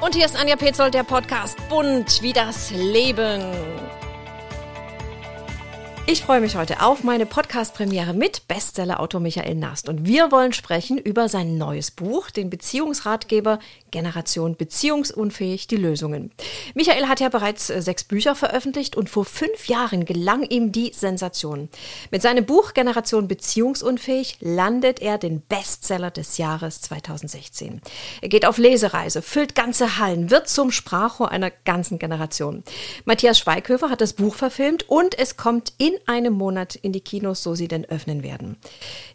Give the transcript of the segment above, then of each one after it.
Und hier ist Anja Petzold, der Podcast Bunt wie das Leben. Ich freue mich heute auf meine Podcast-Premiere mit Bestseller-Autor Michael Nast. Und wir wollen sprechen über sein neues Buch, den Beziehungsratgeber Generation Beziehungsunfähig, die Lösungen. Michael hat ja bereits äh, sechs Bücher veröffentlicht und vor fünf Jahren gelang ihm die Sensation. Mit seinem Buch Generation Beziehungsunfähig landet er den Bestseller des Jahres 2016. Er geht auf Lesereise, füllt ganze Hallen, wird zum Sprachrohr einer ganzen Generation. Matthias Schweighöfer hat das Buch verfilmt und es kommt in einem Monat in die Kinos, so sie denn öffnen werden.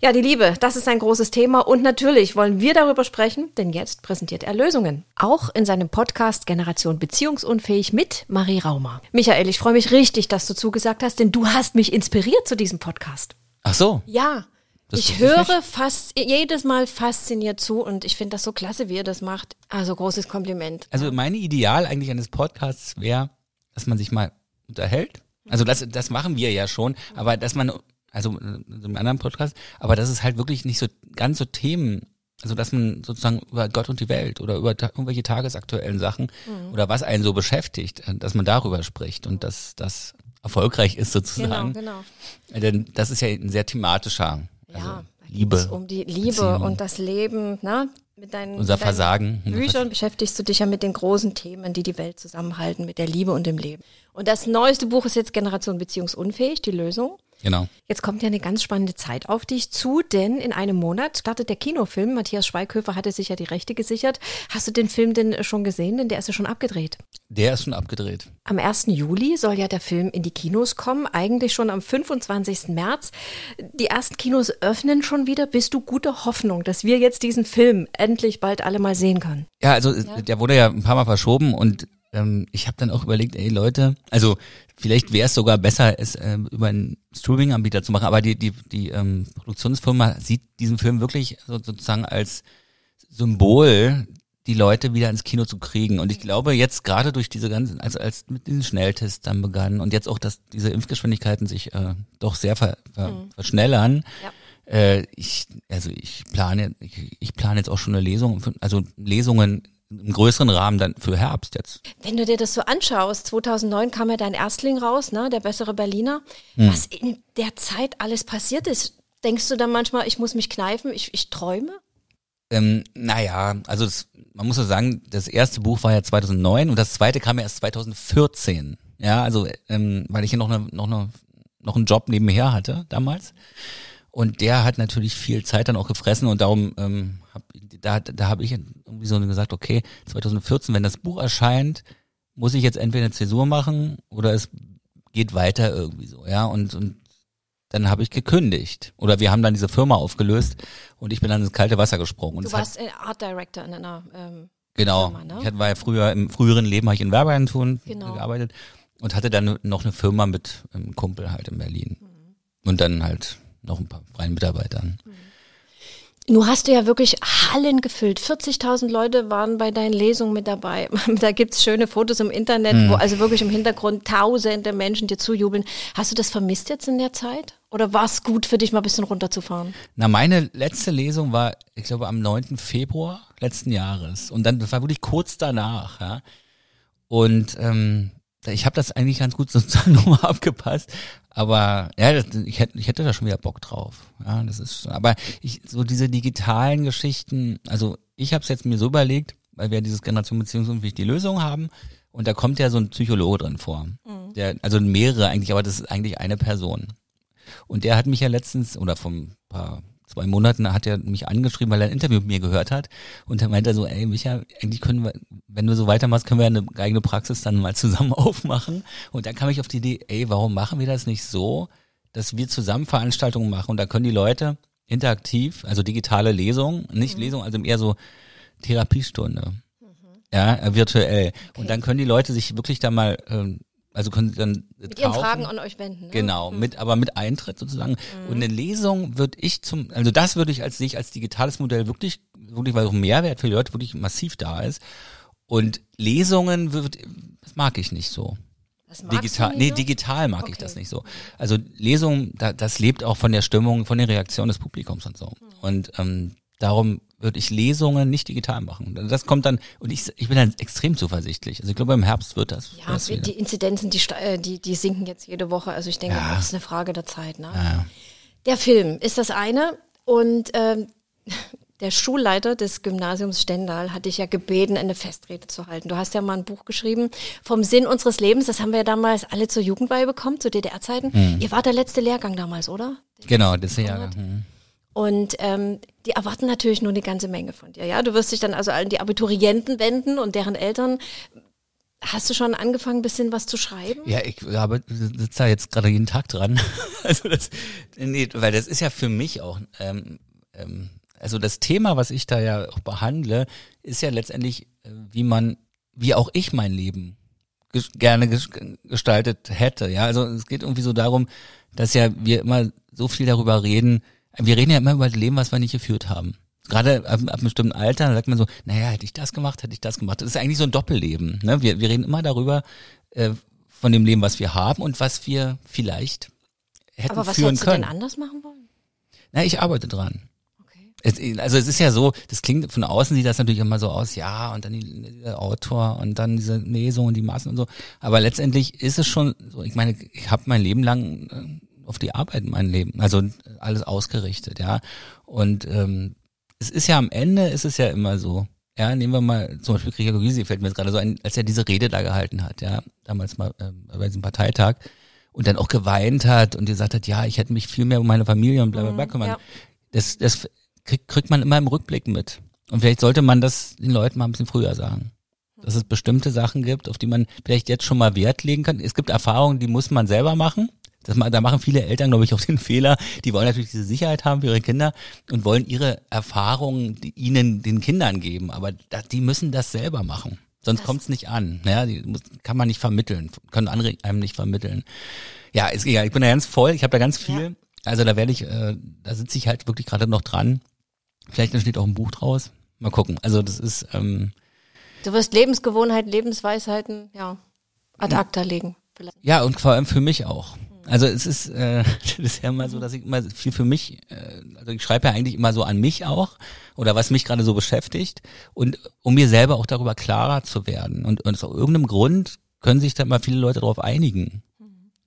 Ja, die Liebe, das ist ein großes Thema und natürlich wollen wir darüber sprechen, denn jetzt präsentiert er Lösungen. Auch in seinem Podcast Generation Beziehungsunfähig mit Marie Raumer. Michael, ich freue mich richtig, dass du zugesagt hast, denn du hast mich inspiriert zu diesem Podcast. Ach so. Ja. Das ich wusste ich höre fast jedes Mal fasziniert zu und ich finde das so klasse, wie ihr das macht. Also großes Kompliment. Also meine Ideal eigentlich eines Podcasts wäre, dass man sich mal unterhält. Also das, das machen wir ja schon, aber dass man, also in einem anderen Podcast, aber das ist halt wirklich nicht so ganz so Themen, also dass man sozusagen über Gott und die Welt oder über ta irgendwelche tagesaktuellen Sachen oder was einen so beschäftigt, äh, dass man darüber spricht und dass das erfolgreich ist Genau, sozusagen. genau. Äh, Denn das ist ja ein sehr thematischer. Also Ja, Liebe. Um die Liebe Beziehung. und das Leben, ne? Mit deinen, Unser mit deinen Versagen. Büchern beschäftigst du dich ja mit den großen Themen, die die Welt zusammenhalten, mit der Liebe und dem Leben. Und das neueste Buch ist jetzt Generation Beziehungsunfähig, die Lösung. Genau. Jetzt kommt ja eine ganz spannende Zeit auf dich zu, denn in einem Monat startet der Kinofilm. Matthias Schweighöfer hatte sich ja die Rechte gesichert. Hast du den Film denn schon gesehen? Denn der ist ja schon abgedreht. Der ist schon abgedreht. Am 1. Juli soll ja der Film in die Kinos kommen, eigentlich schon am 25. März. Die ersten Kinos öffnen schon wieder. Bist du guter Hoffnung, dass wir jetzt diesen Film endlich bald alle mal sehen können? Ja, also der wurde ja ein paar Mal verschoben und ähm, ich habe dann auch überlegt, ey Leute, also vielleicht wäre es sogar besser, es ähm, über einen Streaming-Anbieter zu machen, aber die die die ähm, Produktionsfirma sieht diesen Film wirklich so, sozusagen als Symbol, die Leute wieder ins Kino zu kriegen. Und ich glaube jetzt gerade durch diese ganzen, also als mit diesen Schnelltests dann begann und jetzt auch, dass diese Impfgeschwindigkeiten sich äh, doch sehr ver, ver, verschnellern. Ja. Äh, ich, also ich plane, ich, ich plane jetzt auch schon eine Lesung, also Lesungen im größeren Rahmen dann für Herbst jetzt. Wenn du dir das so anschaust, 2009 kam ja dein Erstling raus, ne, der bessere Berliner. Hm. Was in der Zeit alles passiert ist, denkst du dann manchmal, ich muss mich kneifen, ich, ich träume? Ähm, naja, also das, man muss so sagen, das erste Buch war ja 2009 und das zweite kam ja erst 2014. Ja, also ähm, weil ich ja noch eine, noch eine, noch einen Job nebenher hatte damals. Und der hat natürlich viel Zeit dann auch gefressen und darum ähm, hab, da, da habe ich irgendwie so gesagt, okay, 2014, wenn das Buch erscheint, muss ich jetzt entweder eine Zäsur machen oder es geht weiter irgendwie so, ja. Und, und dann habe ich gekündigt. Oder wir haben dann diese Firma aufgelöst und ich bin dann ins kalte Wasser gesprungen. Und Du hat- warst äh, Art Director in einer ähm, Genau. Firma, ne? Ich hatte- war ja früher, im früheren Leben habe ich in Werbeagenturen Genau. gearbeitet und hatte dann noch eine Firma mit einem Kumpel halt in Berlin. Mhm. Und dann halt noch ein paar freien Mitarbeitern. Nun hast du ja wirklich Hallen gefüllt. 40.000 Leute waren bei deinen Lesungen mit dabei. Da gibt's schöne Fotos im Internet, Hm. wo also wirklich im Hintergrund tausende Menschen dir zujubeln. Hast du das vermisst jetzt in der Zeit? Oder war es gut für dich, mal ein bisschen runterzufahren? Na, meine letzte Lesung war, ich glaube, am 9. Februar letzten Jahres. Und dann, das war wirklich kurz danach, ja. Und ähm, ich habe das eigentlich ganz gut sozusagen nochmal abgepasst. Aber ja, das, ich, hätte, ich hätte da schon wieder Bock drauf. Ja, das ist. Aber ich so diese digitalen Geschichten. Also ich habe es jetzt mir so überlegt, weil wir dieses Generation Beziehungsunfähig die Lösung haben. Und da kommt ja so ein Psychologe drin vor. Der, also mehrere eigentlich, aber das ist eigentlich eine Person. Und der hat mich ja letztens, oder vor ein paar, zwei Monaten hat er mich angeschrieben, weil er ein Interview mit mir gehört hat. Und er meinte so, ey Micha, eigentlich können wir, wenn du so weitermachst, können wir eine eigene Praxis dann mal zusammen aufmachen. Und dann kam ich auf die Idee, ey, warum machen wir das nicht so, dass wir zusammen Veranstaltungen machen und da können die Leute interaktiv, also digitale Lesungen, nicht Lesung, also eher so Therapiestunde. Ja, äh, virtuell. Und dann können die Leute sich wirklich da mal, ähm, also können sie dann Mit ihren tauchen. Fragen an euch wenden. Ne? Genau, mit, aber mit Eintritt sozusagen. Und eine Lesung würde ich zum, also das würde ich als sehe ich als digitales Modell wirklich, wirklich, weil auch ein Mehrwert für die Leute wirklich massiv da ist. Und Lesungen wird, das mag ich nicht so. Digital, nee, digital mag ich Okay. das nicht so. Also Lesung, da, das lebt auch von der Stimmung, von der Reaktion des Publikums und so. Mhm. Und ähm, darum würde ich Lesungen nicht digital machen. Das kommt dann, und ich, ich bin dann extrem zuversichtlich. Also ich glaube, im Herbst wird das. Ja, das die Inzidenzen, die, äh, die, die sinken jetzt jede Woche. Also ich denke, ja. das ist eine Frage der Zeit. Ne? Ja. Der Film ist das eine. Und ähm, der Schulleiter des Gymnasiums Stendal hat dich ja gebeten, eine Festrede zu halten. Du hast ja mal ein Buch geschrieben vom Sinn unseres Lebens. Das haben wir ja damals alle zur Jugendweihe bekommen, zu DDR-Zeiten. Mhm. Ihr wart der letzte Lehrgang damals, oder? Genau, das Jahrgang. Mhm. Und ähm, die erwarten natürlich nur eine ganze Menge von dir. Ja, du wirst dich dann also an die Abiturienten wenden und deren Eltern. Hast du schon angefangen, ein bisschen was zu schreiben? Ja, ich habe sitze da jetzt gerade jeden Tag dran. also das, nee, weil das ist ja für mich auch ähm, ähm, also das Thema, was ich da ja auch behandle, ist ja letztendlich, äh, wie man, wie auch ich mein Leben gerne gestaltet hätte. Ja, also es geht irgendwie so darum, dass ja wir immer so viel darüber reden. Wir reden ja immer über das Leben, was wir nicht geführt haben. Gerade ab, ab einem bestimmten Alter sagt man so, naja, hätte ich das gemacht, hätte ich das gemacht. Das ist eigentlich so ein Doppelleben. Ne? Wir, wir reden immer darüber, äh, von dem Leben, was wir haben und was wir vielleicht hätten Aber was führen können. Aber was du denn anders machen wollen? Na, ich arbeite dran. Es, also es ist ja so, das klingt von außen sieht das natürlich immer so aus, ja, und dann die, der Autor und dann diese Lesung und die Massen und so. Aber letztendlich ist es schon so, ich meine, ich habe mein Leben lang äh, auf die Arbeit mein Leben, also alles ausgerichtet, ja. Und ähm, es ist ja am Ende ist es ja immer so. Ja, nehmen wir mal zum Beispiel Gregor Gysi, fällt mir jetzt gerade so ein, als er diese Rede da gehalten hat, ja, damals mal äh, bei diesem Parteitag und dann auch geweint hat und gesagt hat, ja, ich hätte mich viel mehr um meine Familie und bla bla bla mhm, kümmern. Ja. Das, das kriegt, kriegt man immer im Rückblick mit. Und vielleicht sollte man das den Leuten mal ein bisschen früher sagen. Dass es bestimmte Sachen gibt, auf die man vielleicht jetzt schon mal Wert legen kann. Es gibt Erfahrungen, die muss man selber machen. Das, da machen viele Eltern, glaube ich, auch den Fehler. Die wollen natürlich diese Sicherheit haben für ihre Kinder und wollen ihre Erfahrungen ihnen, den Kindern geben. Aber die müssen das selber machen. Sonst kommt es nicht an. Ja, die muss, kann man nicht vermitteln, können andere einem nicht vermitteln. Ja, ist egal. Ich bin da ganz voll. Ich habe da ganz viel. Ja. Also da werde ich, äh, da sitze ich halt wirklich gerade noch dran. Vielleicht entsteht auch ein Buch draus. Mal gucken. Also das ist. Ähm, du wirst Lebensgewohnheiten, Lebensweisheiten, ja, ad acta legen. Vielleicht. Ja, und vor allem für mich auch. Also es ist, äh, das ist ja immer so, dass ich immer viel für mich, äh, also ich schreibe ja eigentlich immer so an mich auch oder was mich gerade so beschäftigt und um mir selber auch darüber klarer zu werden. Und, und aus irgendeinem Grund können sich da mal viele Leute darauf einigen.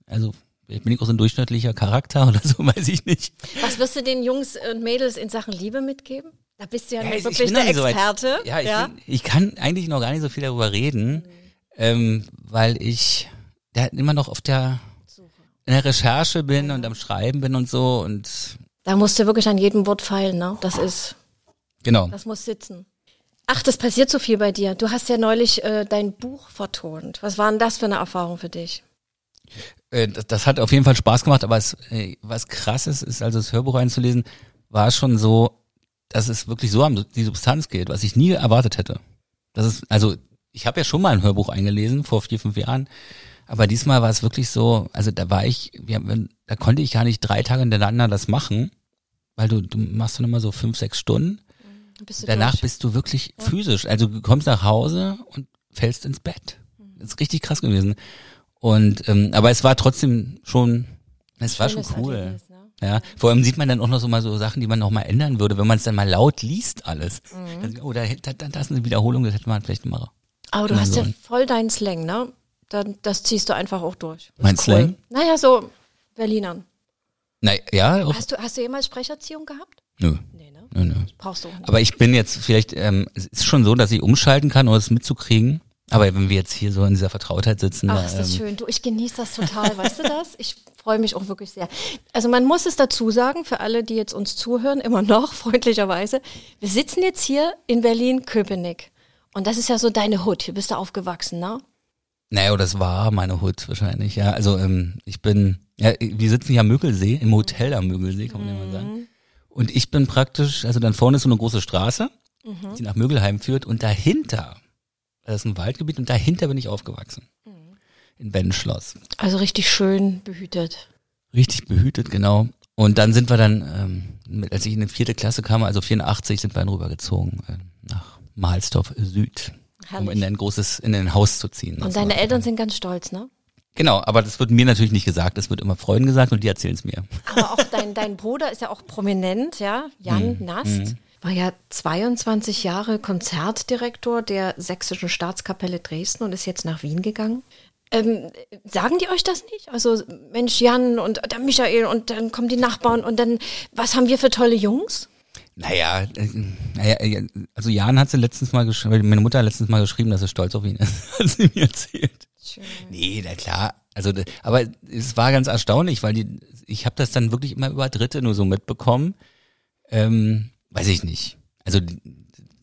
Also bin ich auch so ein durchschnittlicher Charakter oder so, weiß ich nicht. Was wirst du den Jungs und Mädels in Sachen Liebe mitgeben? Da bist du ja, ja wirklich der Experte. So ja, ich, ja? Bin, ich kann eigentlich noch gar nicht so viel darüber reden, mhm. ähm, weil ich da immer noch auf der, in der Recherche bin und am Schreiben bin und so und da musst du wirklich an jedem Wort feilen, ne? Das ist genau. Das muss sitzen. Ach, das passiert so viel bei dir. Du hast ja neulich äh, dein Buch vertont. Was war denn das für eine Erfahrung für dich? Äh, das, das, hat auf jeden Fall Spaß gemacht, aber es, äh, was krass ist, ist also das Hörbuch einzulesen, war schon so, dass es wirklich so um die Substanz geht, was ich nie erwartet hätte. Das ist, also ich habe ja schon mal ein Hörbuch eingelesen vor vier, fünf Jahren, aber diesmal war es wirklich so, also da war ich, wir, da konnte ich gar nicht drei Tage hintereinander das machen, weil du, du machst dann immer so fünf, sechs Stunden. Bist Danach durch? bist du wirklich ja. physisch. Also du kommst nach Hause und fällst ins Bett. Das ist richtig krass gewesen. Und ähm, aber es war trotzdem schon, es war schon cool. Erlebnis, ne? Ja, vor allem sieht man dann auch noch so mal so Sachen, die man noch mal ändern würde, wenn man es dann mal laut liest alles. Mhm. oh, da, da, da ist eine Wiederholung, das hätte man vielleicht mal. Aber du hast sollen. ja voll deinen Slang, ne? Dann, das ziehst du einfach auch durch. Mein cool. Slang? Naja, so Berlinern. Na, ja. Hast du, hast du jemals Sprecherziehung gehabt? Nö. Nee, ne? Nö, nö. Brauchst du auch nicht. Aber ich bin jetzt vielleicht, ähm, es ist schon so, dass ich umschalten kann, um es mitzukriegen. Aber wenn wir jetzt hier so in dieser Vertrautheit sitzen. Ach, ist das ähm, schön. Du, ich genieße das total, weißt du das? Ich freue mich auch wirklich sehr. Also man muss es dazu sagen, für alle, die jetzt uns zuhören, immer noch freundlicherweise. Wir sitzen jetzt hier in Berlin-Köpenick. Und das ist ja so deine Hut. Hier bist du aufgewachsen, ne? Naja, das war meine Hut wahrscheinlich, ja. Also ähm, ich bin, ja, wir sitzen hier am Mögelsee, im Hotel am Mögelsee, kann man mhm. ja mal sagen. Mhm. Und ich bin praktisch, also dann vorne ist so eine große Straße, mhm. die nach Mögelheim führt und dahinter das ist ein Waldgebiet und dahinter bin ich aufgewachsen. Mhm. In Wendenschloss. Also richtig schön behütet. Richtig behütet, genau. Und dann sind wir dann, ähm, als ich in die vierte Klasse kam, also 84, sind wir dann rübergezogen äh, nach Mahlsdorf Süd, Herrlich. um in ein großes, in ein Haus zu ziehen. Und deine Eltern sind ganz stolz, ne? Genau, aber das wird mir natürlich nicht gesagt, das wird immer Freunden gesagt und die erzählen es mir. Aber auch dein, dein Bruder ist ja auch prominent, ja, Jan mm, Nast. Mm. War ja 22 Jahre Konzertdirektor der Sächsischen Staatskapelle Dresden und ist jetzt nach Wien gegangen. Ähm, sagen die euch das nicht? Also, Mensch, Jan und der Michael und dann kommen die Nachbarn und dann, was haben wir für tolle Jungs? Naja, äh, naja, also Jan hat sie letztens mal geschrieben, meine Mutter hat letztens mal geschrieben, dass sie stolz auf ihn ist, hat sie mir erzählt. Schön. Nee, na klar. Also, aber es war ganz erstaunlich, weil die, ich habe das dann wirklich immer über Dritte nur so mitbekommen. Ähm, weiß ich nicht. Also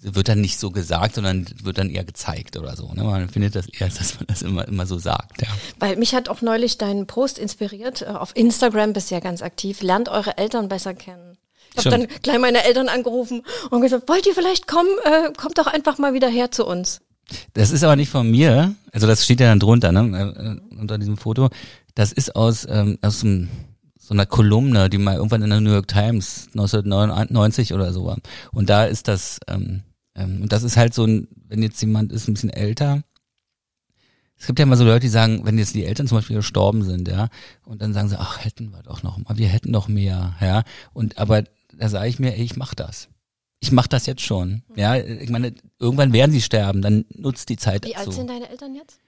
wird dann nicht so gesagt, sondern wird dann eher gezeigt oder so. Ne? Man findet das eher, dass man das immer, immer so sagt. Ja. Weil mich hat auch neulich dein Post inspiriert. Äh, auf Instagram bist du ja ganz aktiv. Lernt eure Eltern besser kennen. Ich habe dann gleich meine Eltern angerufen und gesagt, wollt ihr vielleicht kommen? Äh, kommt doch einfach mal wieder her zu uns. Das ist aber nicht von mir. Also das steht ja dann drunter, ne? Äh, unter diesem Foto. Das ist aus, ähm, aus so einer Kolumne, die mal irgendwann in der New York Times 1999 oder so war. Und da ist das, ähm, ähm, und das ist halt so ein, wenn jetzt jemand ist ein bisschen älter, es gibt ja immer so Leute, die sagen, wenn jetzt die Eltern zum Beispiel gestorben sind, ja, und dann sagen sie, ach, hätten wir doch noch mal, wir hätten noch mehr, ja. Und aber da sage ich mir, ey, ich mach das. Ich mach das jetzt schon. Ja, ich meine, irgendwann werden sie sterben, dann nutzt die Zeit Wie dazu. Wie alt sind deine Eltern jetzt?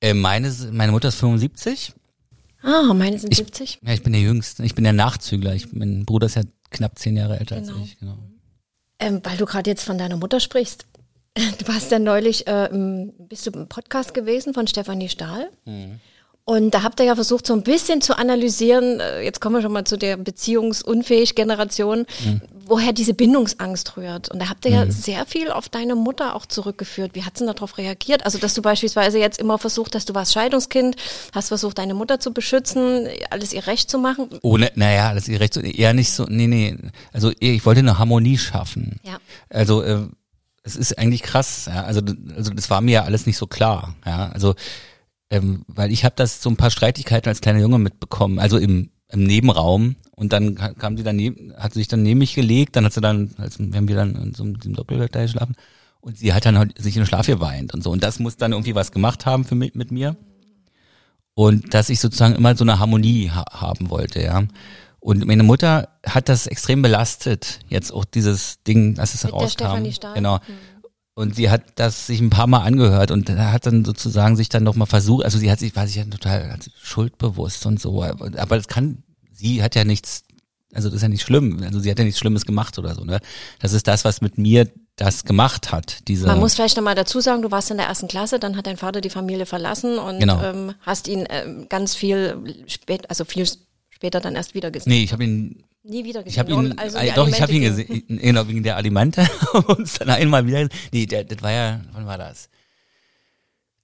Äh, meine, meine Mutter ist 75 Ah, meine sind ich, 70. Ja, ich bin der Jüngste. Ich bin der Nachzügler. Ich, mein Bruder ist ja knapp zehn Jahre älter genau. als ich. Genau. Ähm, weil du gerade jetzt von deiner Mutter sprichst. Du warst ja neulich, äh, bist du im Podcast gewesen von Stefanie Stahl. Mhm. Und da habt ihr ja versucht, so ein bisschen zu analysieren, äh, jetzt kommen wir schon mal zu der beziehungsunfähig Generation, mhm. woher diese Bindungsangst rührt. Und da habt ihr ja mhm. sehr viel auf deine Mutter auch zurückgeführt. Wie hat sie darauf reagiert? Also, dass du beispielsweise jetzt immer versucht hast, du warst Scheidungskind, hast versucht, deine Mutter zu beschützen, alles ihr Recht zu machen. Ohne, naja, alles ihr Recht zu, eher nicht so, nee, nee. Also, ich wollte eine Harmonie schaffen. Ja. Also, äh, es ist eigentlich krass, ja. Also, also, das war mir ja alles nicht so klar, ja. Also, ähm, weil ich habe das so ein paar Streitigkeiten als kleiner Junge mitbekommen, also im, im Nebenraum und dann kam sie daneben, hat sich dann neben mich gelegt, dann hat sie dann, als wenn wir dann in so einem Doppelbett da geschlafen und sie hat dann halt sich in den Schlaf geweint und so und das muss dann irgendwie was gemacht haben für mich, mit mir und dass ich sozusagen immer so eine Harmonie ha haben wollte, ja. Und meine Mutter hat das extrem belastet, jetzt auch dieses Ding, dass es Mit rauskam. Genau. Und sie hat das sich ein paar Mal angehört und hat dann sozusagen sich dann nochmal versucht, also sie hat sich, war sich ja total schuldbewusst und so, aber das kann, sie hat ja nichts, also das ist ja nicht schlimm, also sie hat ja nichts Schlimmes gemacht oder so, ne? Das ist das, was mit mir das gemacht hat. Diese Man muss vielleicht nochmal dazu sagen, du warst in der ersten Klasse, dann hat dein Vater die Familie verlassen und genau. ähm, hast ihn ähm, ganz viel spät, also viel später dann erst wieder gesehen. Nee, ich habe ihn Nie wieder gesehen. Ich habe ihn, also äh, doch, ich habe ihn gesehen, genau, wegen der Alimente. uns dann einmal wieder, nee, der, das war ja, wann war das?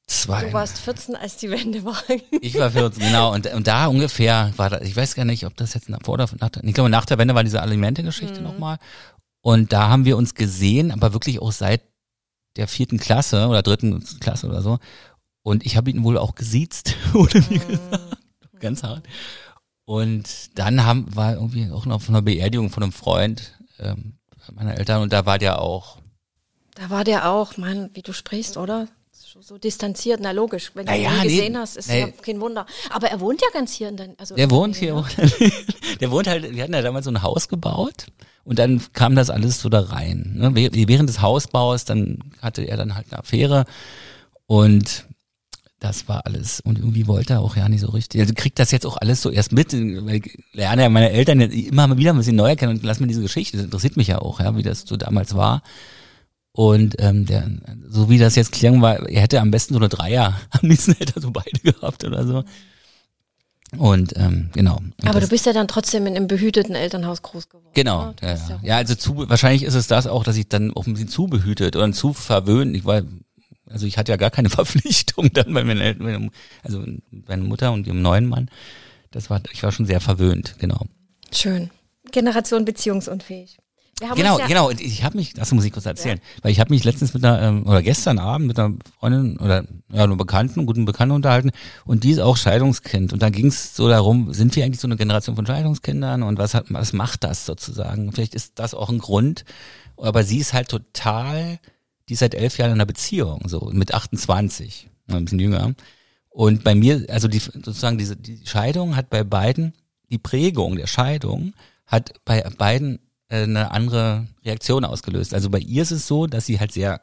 Zwei. Du warst 14, als die Wende war. ich war 14, genau. Und, und da ungefähr war das, ich weiß gar nicht, ob das jetzt nach, vor oder nach der, ich glaube, nach der Wende war diese Alimente-Geschichte mhm. nochmal. Und da haben wir uns gesehen, aber wirklich auch seit der vierten Klasse oder dritten Klasse oder so. Und ich habe ihn wohl auch gesiezt, wurde mir mhm. gesagt. Ganz hart. Und dann haben, war irgendwie auch noch von einer Beerdigung von einem Freund ähm, meiner Eltern und da war der auch. Da war der auch, Mann, wie du sprichst, oder? So distanziert, na logisch. Wenn du ja, ihn gesehen nee, hast, ist nee. ja kein Wunder. Aber er wohnt ja ganz hier in den, also. Der wohnt hier, ne? der wohnt halt, wir hatten ja damals so ein Haus gebaut und dann kam das alles so da rein. Ne? Während des Hausbaus, dann hatte er dann halt eine Affäre und das war alles. Und irgendwie wollte er auch ja nicht so richtig. Also kriegt das jetzt auch alles so erst mit, weil ich lerne ja meine Eltern immer mal wieder ein bisschen neu kennen und lass mir diese Geschichte. Das interessiert mich ja auch, ja, wie das so damals war. Und ähm, der, so wie das jetzt klang, war, er hätte am besten so eine Dreier, am liebsten hätte er so beide gehabt oder so. Und ähm, genau. Und Aber du bist ja dann trotzdem in einem behüteten Elternhaus groß geworden. Genau. Ja, ja. ja, also zu, wahrscheinlich ist es das auch, dass ich dann auch ein bisschen zu behütet oder zu verwöhnt. Ich war also ich hatte ja gar keine Verpflichtung dann bei meinen Eltern, also meine Mutter und ihrem neuen Mann. Das war, ich war schon sehr verwöhnt, genau. Schön. Generation beziehungsunfähig. genau, ja genau. Und ich habe mich, das muss ich kurz erzählen, ja. weil ich habe mich letztens mit einer ähm, oder gestern Abend mit einer Freundin oder ja, einer Bekannten, guten Bekannten unterhalten und die ist auch Scheidungskind und da ging es so darum, sind wir eigentlich so eine Generation von Scheidungskindern und was hat, was macht das sozusagen? Vielleicht ist das auch ein Grund, aber sie ist halt total die ist seit elf Jahren in einer Beziehung, so mit 28, ein bisschen jünger. Und bei mir, also die sozusagen diese die Scheidung hat bei beiden die Prägung der Scheidung hat bei beiden äh, eine andere Reaktion ausgelöst. Also bei ihr ist es so, dass sie halt sehr,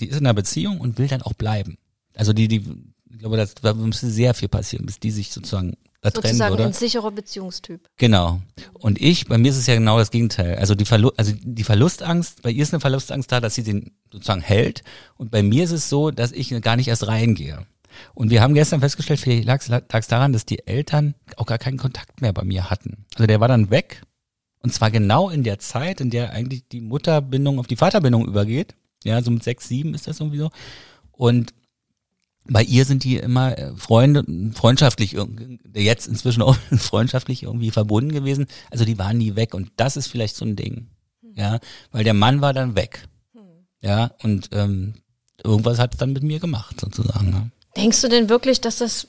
die ist in einer Beziehung und will dann auch bleiben. Also die, die, ich glaube, da müsste sehr viel passieren, bis die sich sozusagen da trennen, Sozusagen oder? ein sicherer Beziehungstyp. Genau. Und ich, bei mir ist es ja genau das Gegenteil. Also die, Verlu also die Verlustangst, bei ihr ist eine Verlustangst da, dass sie den sozusagen hält. Und bei mir ist es so, dass ich gar nicht erst reingehe. Und wir haben gestern festgestellt, vielleicht lag es daran, dass die Eltern auch gar keinen Kontakt mehr bei mir hatten. Also der war dann weg. Und zwar genau in der Zeit, in der eigentlich die Mutterbindung auf die Vaterbindung übergeht. Ja, so mit sechs, sieben ist das irgendwie so. Und bei ihr sind die immer äh, Freunde, freundschaftlich, jetzt inzwischen auch freundschaftlich irgendwie verbunden gewesen. Also die waren nie weg und das ist vielleicht so ein Ding. Ja, weil der Mann war dann weg. Ja, und ähm, irgendwas hat es dann mit mir gemacht, sozusagen. Ne? Denkst du denn wirklich, dass das,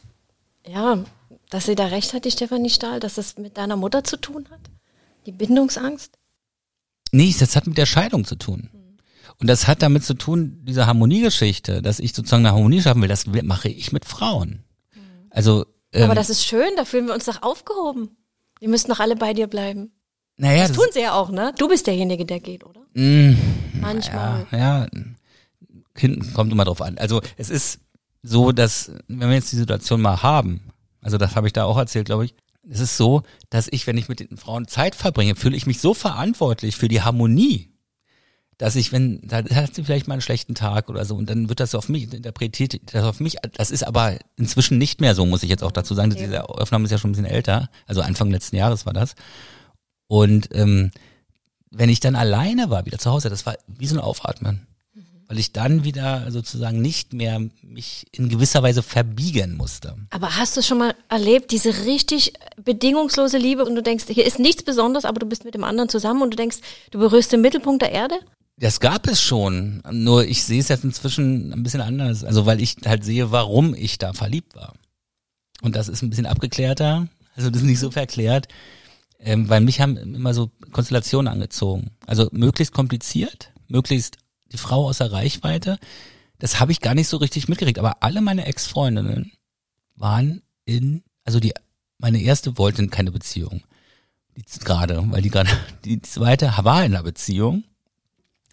ja, dass sie da recht hat, die Stefanie Stahl, dass das mit deiner Mutter zu tun hat? Die Bindungsangst? Nee, das hat mit der Scheidung zu tun. Und das hat damit zu tun, diese Harmoniegeschichte, dass ich sozusagen eine Harmonie schaffen will, das mache ich mit Frauen. Also, ähm, Aber das ist schön, da fühlen wir uns doch aufgehoben. Die müssen doch alle bei dir bleiben. naja, Das tun sie ja auch, ne? Du bist derjenige, der geht, oder? mh, Manchmal. Ja, ja, Kind kommt immer drauf an. Also es ist so, dass wenn wir jetzt die Situation mal haben, also das habe ich da auch erzählt, glaube ich, es ist so, dass ich, wenn ich mit den Frauen Zeit verbringe, fühle ich mich so verantwortlich für die Harmonie, dass ich, wenn, da hat sie vielleicht mal einen schlechten Tag oder so und dann wird das auf mich interpretiert, das auf mich, das ist aber inzwischen nicht mehr so, muss ich jetzt auch dazu sagen, diese Aufnahme ist ja schon ein bisschen älter, also Anfang letzten Jahres war das. Und ähm, wenn ich dann alleine war, wieder zu Hause, das war wie so ein Aufatmen. Weil ich dann wieder sozusagen nicht mehr mich in gewisser Weise verbiegen musste. Aber hast du schon mal erlebt, diese richtig bedingungslose Liebe und du denkst, hier ist nichts Besonderes, aber du bist mit dem anderen zusammen und du denkst, du berührst den Mittelpunkt der Erde? Das gab es schon, nur ich sehe es jetzt inzwischen ein bisschen anders. Also weil ich halt sehe, warum ich da verliebt war. Und das ist ein bisschen abgeklärter, also das ist nicht so verklärt, ähm, weil mich haben immer so Konstellationen angezogen. Also möglichst kompliziert, möglichst die Frau außer Reichweite. Das habe ich gar nicht so richtig mitgekriegt. Aber alle meine Ex-Freundinnen waren in, also die, meine erste wollte keine Beziehung. Die gerade, weil die gerade, die zweite war in einer Beziehung.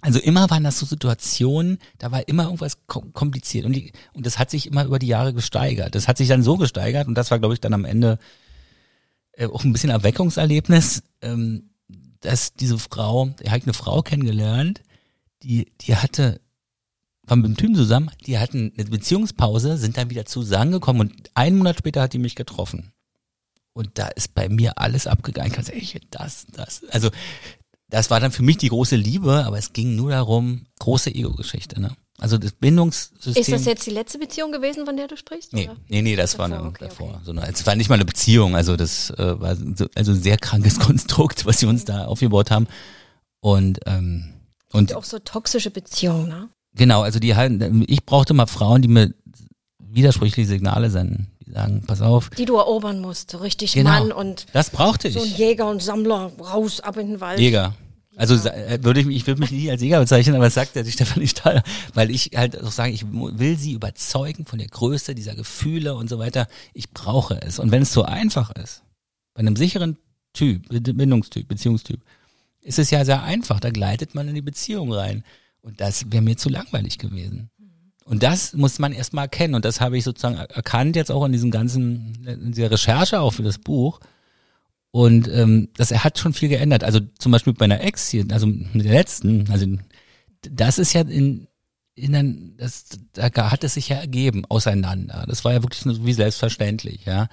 Also immer waren das so Situationen, da war immer irgendwas kom kompliziert und, die, und das hat sich immer über die Jahre gesteigert. Das hat sich dann so gesteigert und das war, glaube ich, dann am Ende äh, auch ein bisschen Erweckungserlebnis, ähm, dass diese Frau, ich habe eine Frau kennengelernt, die, die hatte, war mit dem Typen zusammen, die hatten eine Beziehungspause, sind dann wieder zusammengekommen und einen Monat später hat die mich getroffen. Und da ist bei mir alles abgegangen. Ich kann sagen, ey, das, das. Also das war dann für mich die große Liebe, aber es ging nur darum, große Ego-Geschichte. Ne? Also das Bindungssystem. Ist das jetzt die letzte Beziehung gewesen, von der du sprichst? Nee, oder? nee, nee, das war Davor, eine, okay, davor. okay. So eine, es war nicht mal eine Beziehung, also das äh, war so, also ein sehr krankes Konstrukt, was sie uns da aufgebaut haben. Und ähm, und Auch so toxische Beziehungen, ne? genau, also die halten, ich brauchte mal Frauen, die mir widersprüchliche Signale senden, sagen, pass auf, Die du erobern musst, richtig Genau. Mann und das brauchte ich. so ein Jäger und Sammler raus ab in den Wald. Jäger. Also sa- äh, würde ich mich, ich würde mich nicht als Jäger bezeichnen, aber das sagt ja die Stefanie Stahl, weil ich halt auch sage, ich will sie überzeugen von der Größe dieser Gefühle und so weiter. Ich brauche es. Und wenn es so einfach ist, bei einem sicheren Typ, Bindungstyp, Beziehungstyp, ist es ja sehr einfach. Da gleitet man in die Beziehung rein. Und das wäre mir zu langweilig gewesen. Und das muss man erstmal erkennen. Und das habe ich sozusagen er- erkannt jetzt auch in diesem ganzen, in dieser Recherche auch für das Buch. Und ähm, das hat schon viel geändert. Also zum Beispiel bei einer Ex hier, also mit der letzten, also das ist ja in, in ein, das, da hat es sich ja ergeben auseinander. Das war ja wirklich so wie selbstverständlich, ja.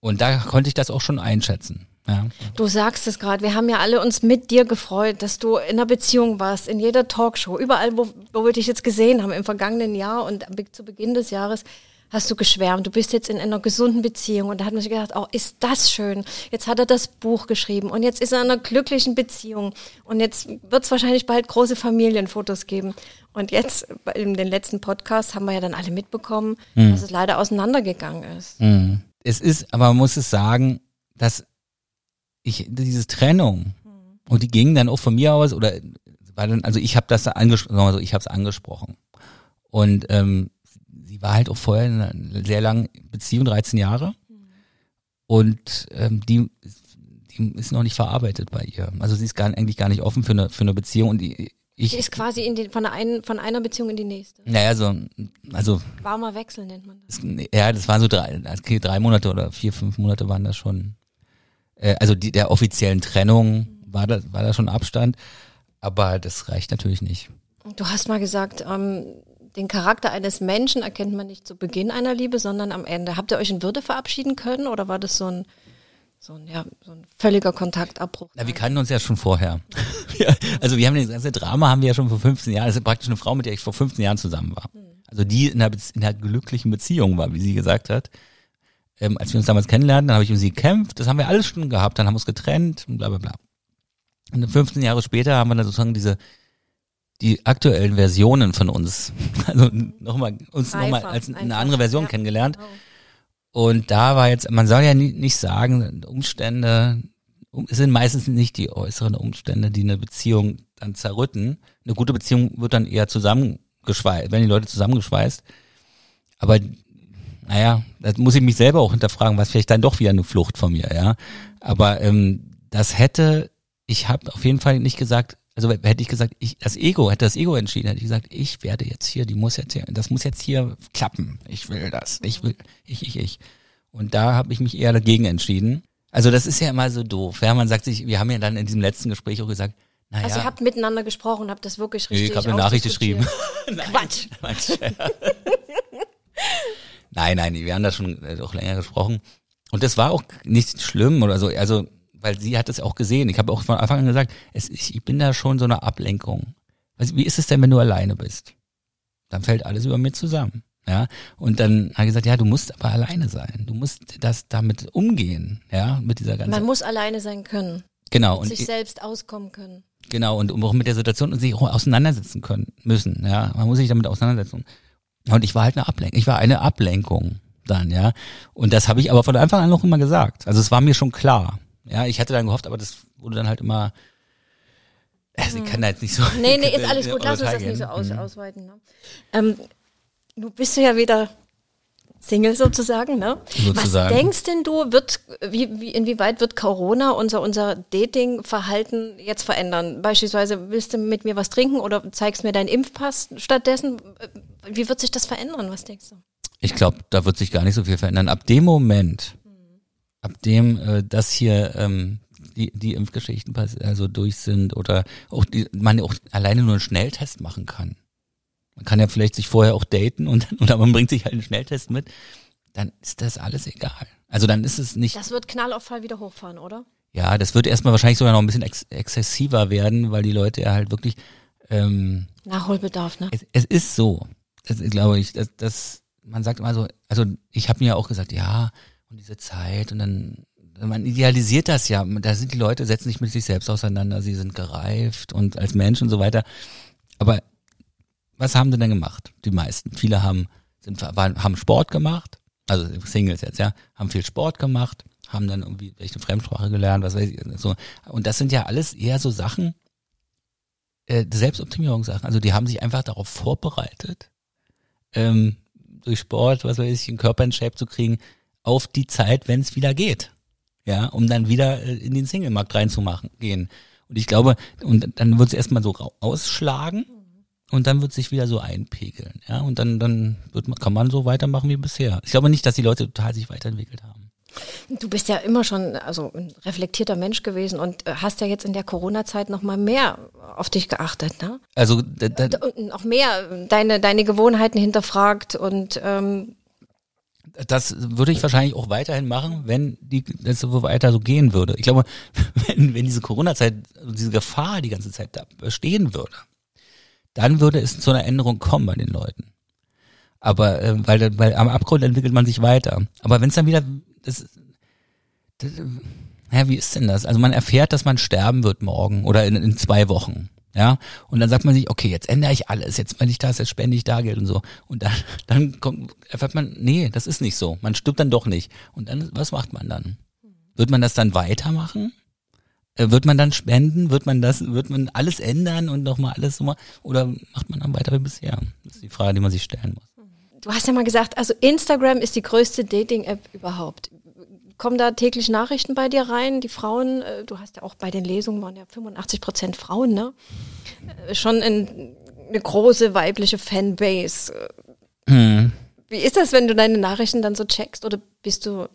Und da konnte ich das auch schon einschätzen. Ja. Du sagst es gerade, wir haben ja alle uns mit dir gefreut, dass du in einer Beziehung warst, in jeder Talkshow, überall, wo, wo wir dich jetzt gesehen haben, im vergangenen Jahr und zu Beginn des Jahres hast du geschwärmt. Du bist jetzt in einer gesunden Beziehung und da hat man sich gedacht, oh, ist das schön. Jetzt hat er das Buch geschrieben und jetzt ist er in einer glücklichen Beziehung und jetzt wird es wahrscheinlich bald große Familienfotos geben. Und jetzt in den letzten Podcasts haben wir ja dann alle mitbekommen, dass es leider auseinandergegangen ist. Mhm. Es ist, aber man muss es sagen, dass ich diese Trennung und die ging dann auch von mir aus oder war dann, also ich habe das angesprochen, also ich habe es angesprochen und ähm, sie war halt auch vorher in einer sehr langen Beziehung, 13 Jahre und ähm, die die ist noch nicht verarbeitet bei ihr. Also sie ist gar, eigentlich gar nicht offen für eine, für eine Beziehung und die, ich. Die ist quasi in den, von, ein, von einer Beziehung in die nächste. Naja, so, also. Warmer Wechsel nennt man das. Ja, das waren so drei, drei Monate oder vier, fünf Monate waren das schon. Äh, also die, der offiziellen Trennung war da, war da schon Abstand, aber das reicht natürlich nicht. Du hast mal gesagt, ähm, den Charakter eines Menschen erkennt man nicht zu Beginn einer Liebe, sondern am Ende. Habt ihr euch in Würde verabschieden können oder war das so ein, so ein, ja, so ein völliger Kontaktabbruch? Na, wir kannten uns ja schon vorher. also wir haben das ganze Drama haben wir ja schon vor 15 Jahren. Das ist praktisch eine Frau, mit der ich vor 15 Jahren zusammen war. Also die in einer, in einer glücklichen Beziehung war, wie sie gesagt hat. Ähm, als wir uns damals kennenlernten, dann habe ich um sie gekämpft. Das haben wir alles schon gehabt. Dann haben wir uns getrennt und bla bla bla. Und 15 Jahre später haben wir dann sozusagen diese die aktuellen Versionen von uns, also nochmal uns nochmal als eine einfach. andere Version ja. kennengelernt. Und da war jetzt, man soll ja nie, nicht sagen, Umstände, es sind meistens nicht die äußeren Umstände, die eine Beziehung dann zerrütten. Eine gute Beziehung wird dann eher zusammengeschweißt, wenn die Leute zusammengeschweißt. Aber naja, da muss ich mich selber auch hinterfragen, was vielleicht dann doch wieder eine Flucht von mir, ja. Aber ähm, das hätte, ich habe auf jeden Fall nicht gesagt, also hätte ich gesagt, ich, das Ego, hätte das Ego entschieden, hätte ich gesagt, ich werde jetzt hier, die muss jetzt hier, das muss jetzt hier klappen. Ich will das. Ich will, ich, ich, ich. Und da habe ich mich eher dagegen entschieden. Also das ist ja immer so doof. Ja, man sagt sich, wir haben ja dann in diesem letzten Gespräch auch gesagt, naja. Also ihr habt miteinander gesprochen, habt das wirklich richtig nee, Ich habe eine Nachricht geschrieben. Quatsch. nein, nein, wir haben da schon äh, auch länger gesprochen. Und das war auch nicht schlimm oder so. Also weil sie hat es auch gesehen. Ich habe auch von Anfang an gesagt, es, ich bin da schon so eine Ablenkung. Also, wie ist es denn, wenn du alleine bist? Dann fällt alles über mir zusammen. Ja, und dann hat er gesagt, ja, du musst aber alleine sein. Du musst das damit umgehen, ja, mit dieser ganzen. Man muss alleine sein können. Genau. Und sich selbst auskommen können. Genau, und auch mit der Situation und sich auch auseinandersetzen können müssen, ja. Man muss sich damit auseinandersetzen. Und ich war halt eine Ablenkung. Ich war eine Ablenkung dann, ja. Und das habe ich aber von Anfang an noch immer gesagt. Also es war mir schon klar. Ja, ich hatte dann gehofft, aber das wurde dann halt immer. Also ich kann da jetzt nicht so. Nee, nee, ist alles gut. Lass uns das nicht so aus, mhm. ausweiten. Ne? Ähm, du bist ja wieder Single sozusagen, ne? Sozusagen. Was denkst denn du, wird, wie, wie, inwieweit wird Corona unser, unser Dating-Verhalten jetzt verändern? Beispielsweise willst du mit mir was trinken oder zeigst mir deinen Impfpass stattdessen? Wie wird sich das verändern? Was denkst du? Ich glaube, da wird sich gar nicht so viel verändern. Ab dem Moment, ab dem äh, das hier ähm, die, die Impfgeschichten also durch sind oder auch die, man auch alleine nur einen Schnelltest machen kann. Man kann ja vielleicht sich vorher auch daten und oder man bringt sich halt einen Schnelltest mit, dann ist das alles egal. Also dann ist es nicht. Das wird Knallauffall wieder hochfahren, oder? Ja, das wird erstmal wahrscheinlich sogar noch ein bisschen ex exzessiver werden, weil die Leute ja halt wirklich ähm, Nachholbedarf, ne? Es, es ist so. Das glaube ich, dass das man sagt immer so, also ich habe mir ja auch gesagt, ja, und diese Zeit und dann man idealisiert das ja. Da sind die Leute, setzen sich mit sich selbst auseinander, sie sind gereift und als Mensch und so weiter. Aber was haben sie denn gemacht? Die meisten. Viele haben, sind, waren, haben Sport gemacht, also Singles jetzt, ja, haben viel Sport gemacht, haben dann irgendwie welche Fremdsprache gelernt, was weiß ich, so. Und das sind ja alles eher so Sachen, äh, Selbstoptimierungssachen. Also die haben sich einfach darauf vorbereitet, ähm, durch Sport, was weiß ich, den Körper in Shape zu kriegen, auf die Zeit, wenn es wieder geht. Ja, um dann wieder äh, in den Singlemarkt reinzumachen, gehen. Und ich glaube, und dann wird es erstmal so ausschlagen und dann wird sich wieder so einpegeln. Ja, und dann, dann wird man, kann man so weitermachen wie bisher. Ich glaube nicht, dass die Leute total sich weiterentwickelt haben. Du bist ja immer schon also ein reflektierter Mensch gewesen und äh, hast ja jetzt in der Corona-Zeit noch mal mehr auf dich geachtet, ne? Also und noch mehr deine deine Gewohnheiten hinterfragt und ähm, das würde ich wahrscheinlich auch weiterhin machen, wenn die das so weiter so gehen würde. Ich glaube, wenn, wenn diese Corona-Zeit, diese Gefahr die ganze Zeit da bestehen würde, dann würde es zu einer Änderung kommen bei den Leuten. Aber äh, weil, weil am Abgrund entwickelt man sich weiter. Aber wenn es dann wieder das, das, ja, wie ist denn das? Also man erfährt, dass man sterben wird morgen oder in, in zwei Wochen. Ja, und dann sagt man sich, okay, jetzt ändere ich alles, jetzt wenn ich das, jetzt spende ich da Geld und so. Und dann, dann kommt, erfährt man, nee, das ist nicht so. Man stirbt dann doch nicht. Und dann, was macht man dann? Wird man das dann weitermachen? Äh, wird man dann spenden? Wird man das, wird man alles ändern und nochmal alles so mal, oder macht man dann weiter wie bisher? Das ist die Frage, die man sich stellen muss. Du hast ja mal gesagt, also Instagram ist die größte Dating-App überhaupt kommen da täglich Nachrichten bei dir rein? Die Frauen, äh, du hast ja auch bei den Lesungen waren ja 85 Prozent Frauen, ne? Äh, schon in, eine große weibliche Fanbase. Hm. Wie ist das, wenn du deine Nachrichten dann so checkst oder bist du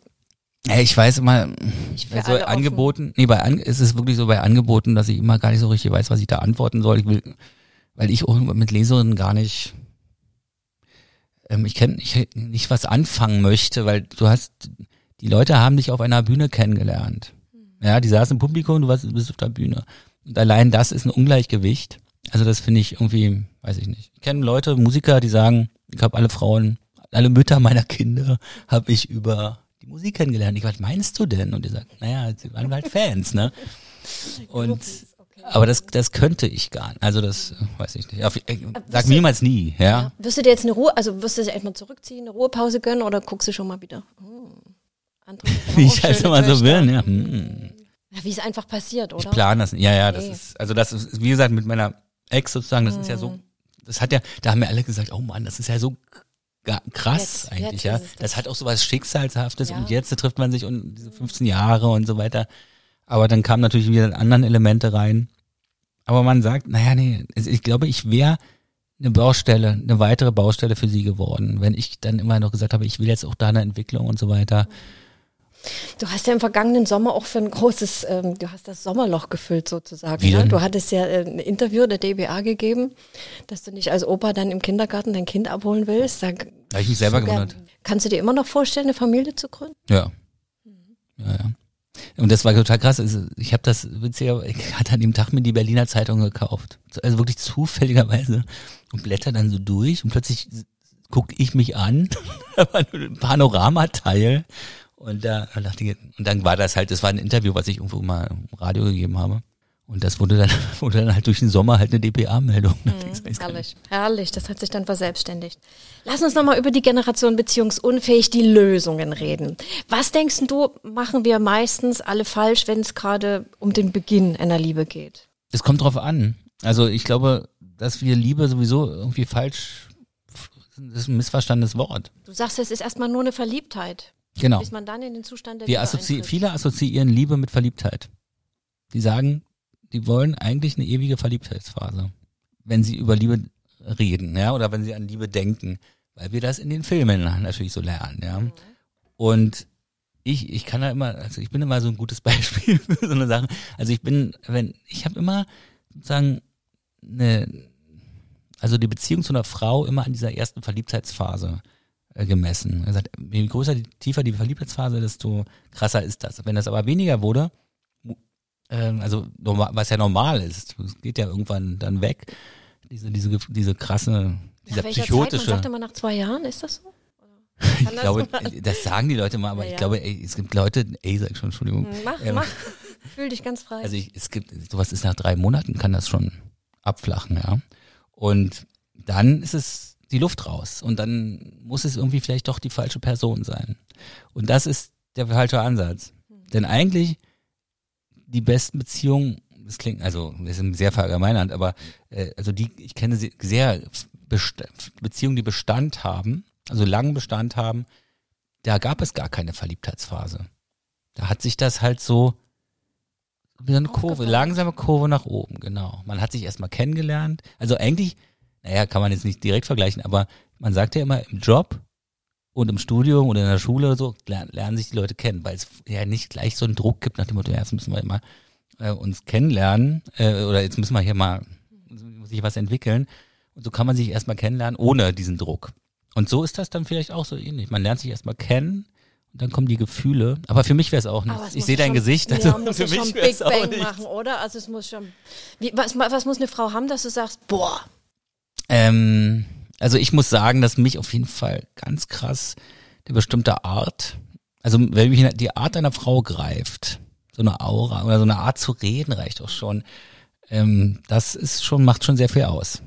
Ja, ich weiß immer, Ich so. Angeboten, nee, bei An ist es wirklich so bei Angeboten, dass ich immer gar nicht so richtig weiß, was ich da antworten soll. Ich will, weil ich auch mit Leserinnen gar nicht, ähm, ich kenne ich nicht was anfangen möchte, weil du hast, die Leute haben dich auf einer Bühne kennengelernt. Ja, die saßen im Publikum, du warst, bist auf der Bühne. Und allein das ist ein Ungleichgewicht. Also das finde ich irgendwie, weiß ich nicht. Ich kenne Leute, Musiker, die sagen, ich habe alle Frauen, alle Mütter meiner Kinder habe ich über Musik kennengelernt. Ich, was meinst du denn? Und die sagt, naja, sie waren halt Fans, ne? Und aber das, das könnte ich gar nicht. Also das äh, weiß ich nicht. Auf, äh, sag du- niemals nie, ja. Wirst du dir jetzt eine Ruhe, also wirst du dich erstmal zurückziehen, eine Ruhepause gönnen oder guckst du schon mal wieder? Hm. Wie auch ich halt immer so bin, ja. Hm. Ja, Wie es einfach passiert, oder? Ich plane das. Ja, ja, das Okay. ist, also das ist, wie gesagt, mit meiner Ex sozusagen, das ist ja so, das hat ja, da haben mir alle gesagt, oh Mann, das ist ja so krass Jetzt- eigentlich, jetzt ja. das. Hat auch so was Schicksalshaftes Ja. und jetzt trifft man sich und diese 15 Jahre und so weiter. Aber dann kamen natürlich wieder anderen Elemente rein. Aber man sagt, naja, nee, ich glaube, ich wäre eine Baustelle, eine weitere Baustelle für sie geworden, wenn ich dann immer noch gesagt habe, ich will jetzt auch da eine Entwicklung und so weiter. Du hast ja im vergangenen Sommer auch für ein großes, ähm, du hast das Sommerloch gefüllt sozusagen. Wie Ne? Du hattest ja äh, ein Interview der DBA gegeben, dass du nicht als Opa dann im Kindergarten dein Kind abholen willst. Da, habe ich mich selber gewundert. Kannst du dir immer noch vorstellen, eine Familie zu gründen? Ja. Ja, ja. Und das war total krass. Also ich habe das witziger, ich hatte an dem Tag mir die Berliner Zeitung gekauft. Also wirklich zufälligerweise und blätter dann so durch und plötzlich guck ich mich an, da war nur ein Panoramateil und da da dachte ich, und dann war das halt, das war ein Interview, was ich irgendwo mal im Radio gegeben habe. Und das wurde dann, wurde dann halt durch den Sommer halt eine DPA-Meldung. Herrlich, herrlich. Das hat sich dann verselbstständigt. Lass uns nochmal über die Generation beziehungsunfähig, die Lösungen reden. Was denkst du, machen wir meistens alle falsch, wenn es gerade um den Beginn einer Liebe geht? Es kommt drauf an. Also ich glaube, dass wir Liebe sowieso irgendwie falsch, das ist ein missverstandenes Wort. Du sagst, es ist erstmal nur eine Verliebtheit, Genau. bis man dann in den Zustand der Wir Liebe assozi viele assoziieren Liebe mit Verliebtheit. Die sagen, die wollen eigentlich eine ewige Verliebtheitsphase, wenn sie über Liebe reden, ja, oder wenn sie an Liebe denken, weil wir das in den Filmen natürlich so lernen, ja. Und ich, ich kann da immer, also ich bin immer so ein gutes Beispiel für so eine Sache. Also ich bin, wenn, ich habe immer sozusagen eine, also die Beziehung zu einer Frau immer an dieser ersten Verliebtheitsphase gemessen. Er sagt, je größer, die, tiefer die Verliebtheitsphase, desto krasser ist das. Wenn das aber weniger wurde, ähm, also normal, was ja normal ist, es geht ja irgendwann dann weg, diese, diese, diese krasse, Nach dieser welcher psychotische. Zeit? Man sagt immer nach zwei Jahren, ist das so? ich das glaube, sein? das sagen die Leute mal, aber Ja, ich glaube, ey, es gibt Leute, ey, sag schon, Entschuldigung. Mach, Ähm, mach. Fühl dich ganz frei. Also ich, es gibt, sowas ist nach drei Monaten, kann das schon abflachen, ja. Und dann ist es die Luft raus. Und dann muss es irgendwie vielleicht doch die falsche Person sein. Und das ist der falsche Ansatz. Denn eigentlich die besten Beziehungen, das klingt, also das ist sehr verallgemeinernd, aber äh, also die, ich kenne sie- sehr Best Beziehungen, die Bestand haben, also langen Bestand haben, da gab es gar keine Verliebtheitsphase. Da hat sich das halt so wie so eine Kurve, langsame Kurve nach oben, genau. Man hat sich erstmal kennengelernt. Also eigentlich, naja, kann man jetzt nicht direkt vergleichen, aber man sagt ja immer im Job und im Studium oder in der Schule oder so, lernen, lernen sich die Leute kennen, weil es ja nicht gleich so einen Druck gibt nach dem Motto, ja, jetzt müssen wir immer äh, uns kennenlernen äh, oder jetzt müssen wir hier mal muss sich was entwickeln. Und so kann man sich erstmal kennenlernen ohne diesen Druck. Und so ist das dann vielleicht auch so ähnlich. Man lernt sich erstmal kennen und dann kommen die Gefühle. Aber für mich wäre es auch nicht. Ich sehe ja dein schon- Gesicht. Ja, Also muss für ja schon mich Big Bang nicht. machen, oder? Also es muss schon. Wie, was, was muss eine Frau haben, dass du sagst, boah, Ähm, also ich muss sagen, dass mich auf jeden Fall ganz krass die bestimmte Art, also wenn mich die Art einer Frau greift, so eine Aura oder so eine Art zu reden reicht auch schon, ähm, das ist schon, macht schon sehr viel aus.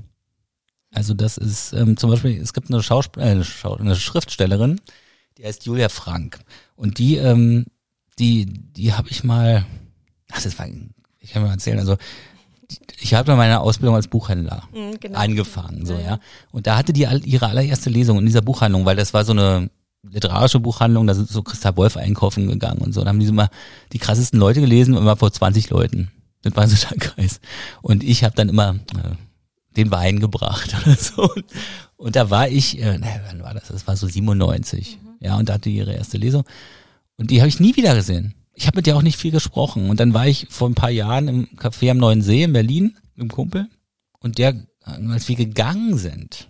Also das ist ähm, zum Beispiel, es gibt eine, Schausp äh, eine, Schau eine Schriftstellerin, die heißt Julia Frank und die, ähm, die, die habe ich mal, ach das war, ich kann mal erzählen, also ich habe meine Ausbildung als Buchhändler Mhm, genau. angefangen, so Ja, ja. Und da hatte die ihre allererste Lesung in dieser Buchhandlung, weil das war so eine literarische Buchhandlung, da sind so Christa Wolf einkaufen gegangen und so. Da haben die so mal die krassesten Leute gelesen, immer vor 20 Leuten. Das war so der Kreis. Und ich habe dann immer äh, den Wein gebracht oder so. Und, da war ich, äh, na, wann war das? Das war so 97. Mhm. Ja, und da hatte ihre erste Lesung. Und die habe ich nie wieder gesehen. Ich habe mit der auch nicht viel gesprochen. Und dann war ich vor ein paar Jahren im Café am Neuen See in Berlin mit dem Kumpel. Und der, als wir gegangen sind,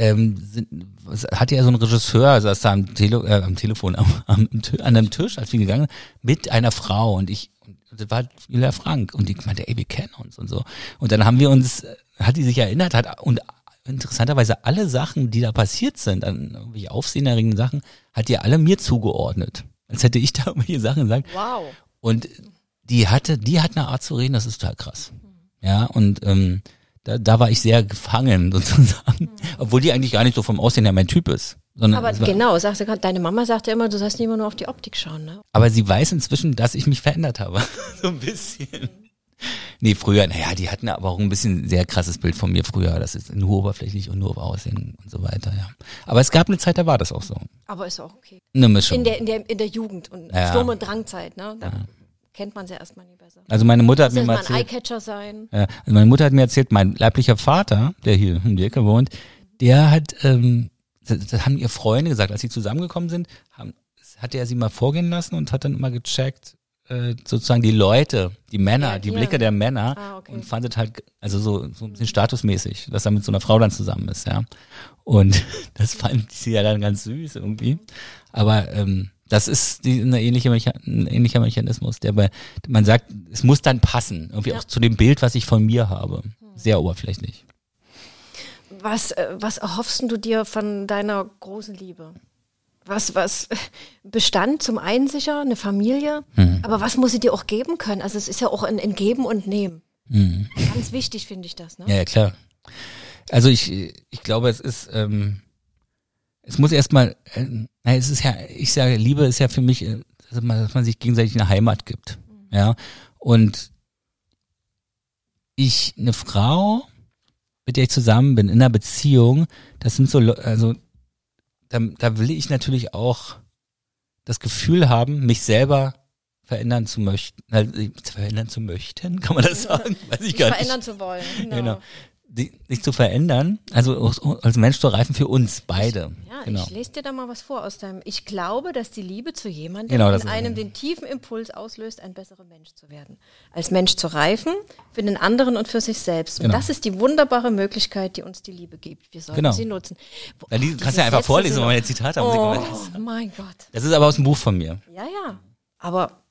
ähm, sind, hatte ja so ein Regisseur, saß da am, Tele, äh, am Telefon, am, am, an einem Tisch, als wir gegangen sind, mit einer Frau und ich, das war Julia Frank und die meinte, ey, wir kennen uns und so. Und dann haben wir uns, hat die sich erinnert, hat und interessanterweise alle Sachen, die da passiert sind, an irgendwelche aufsehenerregenden Sachen, hat die alle mir zugeordnet. Als hätte ich da irgendwelche Sachen gesagt. Wow. Und die hatte, die hat eine Art zu reden, das ist total krass. Ja, und ähm, da, da war ich sehr gefangen sozusagen. Mhm. Obwohl die eigentlich gar nicht so vom Aussehen her mein Typ ist. Sondern aber genau, sagte gerade, deine Mama sagte immer, du sollst nicht immer nur auf die Optik schauen, ne? Aber sie weiß inzwischen, dass ich mich verändert habe. so ein bisschen. Nee, früher, naja, die hatten aber auch ein bisschen sehr krasses Bild von mir früher. Das ist nur oberflächlich und nur auf Aussehen und so weiter, ja. Aber es gab eine Zeit, da war das auch so. Aber ist auch okay. Eine Mischung. In der, in der, in der Jugend und ja. Sturm- und Drangzeit, ne? Da ja. kennt man sie erstmal nie besser. Also meine Mutter hat mir mal erzählt. Eyecatcher sein. Ja, also meine Mutter hat mir erzählt, mein leiblicher Vater, der hier um die Ecke wohnt, der hat, ähm, das, das haben ihr Freunde gesagt, als sie zusammengekommen sind, haben, hat er sie mal vorgehen lassen und hat dann immer gecheckt, äh, sozusagen die Leute, die Männer, ja, die Blicke der Männer ah, okay. und fandet halt, also so, so ein bisschen statusmäßig, dass er mit so einer Frau dann zusammen ist, ja. Und das fand sie ja dann ganz süß irgendwie. Aber ähm, das ist die, eine ähnliche ein ähnlicher Mechanismus, der bei, man sagt, es muss dann passen, irgendwie ja. auch zu dem Bild, was ich von mir habe. Sehr oberflächlich. Was, äh, was erhoffst du dir von deiner großen Liebe? Was, was bestand zum einen sicher, eine Familie, mhm. aber was muss sie dir auch geben können? Also es ist ja auch ein, ein Geben und Nehmen. Mhm. Ganz wichtig finde ich das. Ne? Ja, ja, klar. Also ich, ich glaube, es ist, ähm, es muss erstmal, äh, es ist ja, ich sage, Liebe ist ja für mich, äh, dass man, dass man sich gegenseitig eine Heimat gibt. Mhm. Ja. Und ich, eine Frau, mit der ich zusammen bin, in einer Beziehung, das sind so, also da, da will ich natürlich auch das Gefühl haben, mich selber verändern zu möchten, äh, verändern zu möchten, kann man das sagen? Weiß ich gar nicht. Verändern zu wollen. Genau. genau die, sich zu verändern, also als Mensch zu reifen für uns beide. Ja, genau. ich lese dir da mal was vor aus deinem. Ich glaube, dass die Liebe zu jemandem genau, in einem den tiefen Impuls auslöst, ein besserer Mensch zu werden. Als Mensch zu reifen, für den anderen und für sich selbst. Und genau. das ist die wunderbare Möglichkeit, die uns die Liebe gibt. Wir sollten genau. sie nutzen. Wo, ja, die, kannst du ja einfach vorlesen, wenn wir jetzt Zitate haben. Oh mein Gott. Das ist aber aus dem Buch von mir. Ja, ja. Aber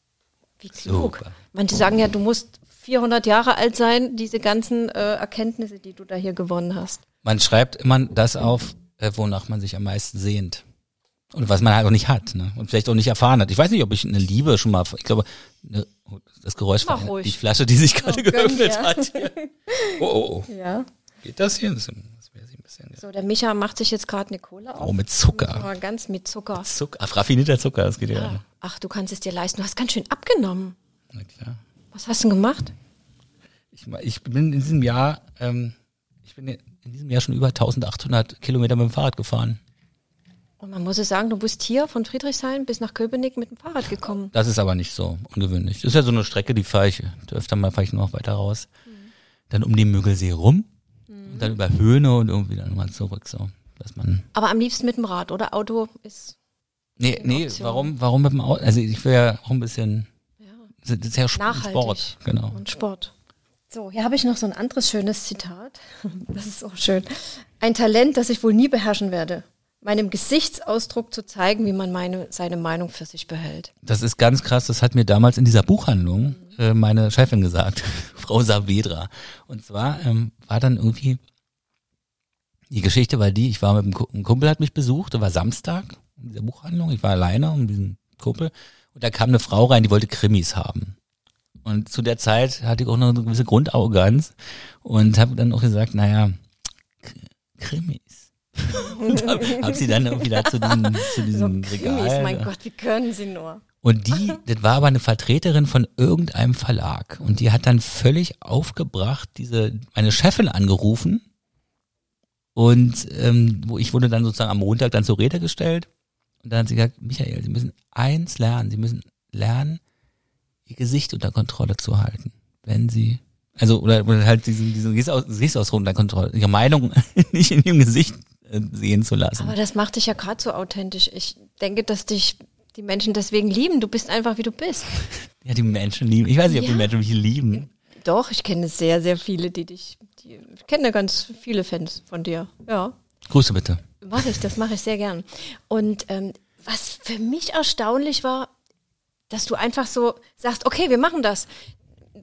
wie klug. Super. Manche sagen ja, du musst 400 Jahre alt sein, diese ganzen äh, Erkenntnisse, die du da hier gewonnen hast? Man schreibt immer das auf, äh, wonach man sich am meisten sehnt. Und was man halt auch nicht hat, ne? Und vielleicht auch nicht erfahren hat. Ich weiß nicht, ob ich eine Liebe schon mal, ich glaube, ne, das Geräusch war ruhig. die Flasche, die sich gerade oh, geöffnet ja. hat. Oh, oh, oh. Ja. Geht das hier? Das, bisschen, ja. So, der Micha macht sich jetzt gerade eine Cola auf. Oh, mit Zucker. Ganz mit Zucker. Mit Zucker. Ach, raffinierter Zucker, das geht ja. ja. Ach, du kannst es dir leisten. Du hast ganz schön abgenommen. Na klar. Was hast du denn gemacht? Ich, ich bin in diesem Jahr, ähm, ich bin in diesem Jahr schon über 1800 Kilometer mit dem Fahrrad gefahren. Und man muss es sagen, du bist hier von Friedrichshain bis nach Köpenick mit dem Fahrrad gekommen. Das ist aber nicht so ungewöhnlich. Das ist ja so eine Strecke, die fahre ich, öfter mal fahre ich noch weiter raus. Mhm. Dann um den Müggelsee rum mhm. und dann über Höhne und irgendwie dann nochmal zurück, so, dass man. Aber am liebsten mit dem Rad, oder? Auto ist. Nee, nee, Option. warum, warum mit dem Auto? Also ich will ja auch ein bisschen, das ist ja Sport, genau. Und Sport. So, hier habe ich noch so ein anderes schönes Zitat. Das ist auch schön. Ein Talent, das ich wohl nie beherrschen werde. Meinem Gesichtsausdruck zu zeigen, wie man meine, seine Meinung für sich behält. Das ist ganz krass. Das hat mir damals in dieser Buchhandlung äh, meine Chefin gesagt, Frau Saavedra. Und zwar ähm, war dann irgendwie die Geschichte war die, ich war mit einem Kumpel, hat mich besucht, da war Samstag in dieser Buchhandlung, ich war alleine um diesen Kumpel und da kam eine Frau rein, die wollte Krimis haben. Und zu der Zeit hatte ich auch noch eine gewisse Grundarroganz und habe dann auch gesagt, naja, Krimis. und habe hab sie dann irgendwie da zu, diesen, zu diesem so, Regal. Krimis, mein Gott, wie können sie nur? Und die, das war aber eine Vertreterin von irgendeinem Verlag. Und die hat dann völlig aufgebracht, diese, meine Chefin angerufen Und ähm, wo ich wurde dann sozusagen am Montag dann zur Rede gestellt. Und dann hat sie gesagt, Michael, Sie müssen eins lernen. Sie müssen lernen, Ihr Gesicht unter Kontrolle zu halten. Wenn Sie, also, oder, oder halt diesen, diesen Gesichtsausdruck unter Kontrolle, Ihre Meinung nicht in Ihrem Gesicht äh, sehen zu lassen. Aber das macht dich ja gerade so authentisch. Ich denke, dass dich die Menschen deswegen lieben. Du bist einfach, wie du bist. Ja, die Menschen lieben. Ich weiß nicht, ob Ja. die Menschen mich lieben. Doch, ich kenne sehr, sehr viele, die dich, die, ich kenne ganz viele Fans von dir. Ja. Grüße bitte. Mache ich, das mache ich sehr gern. Und ähm, was für mich erstaunlich war, dass du einfach so sagst, okay, wir machen das.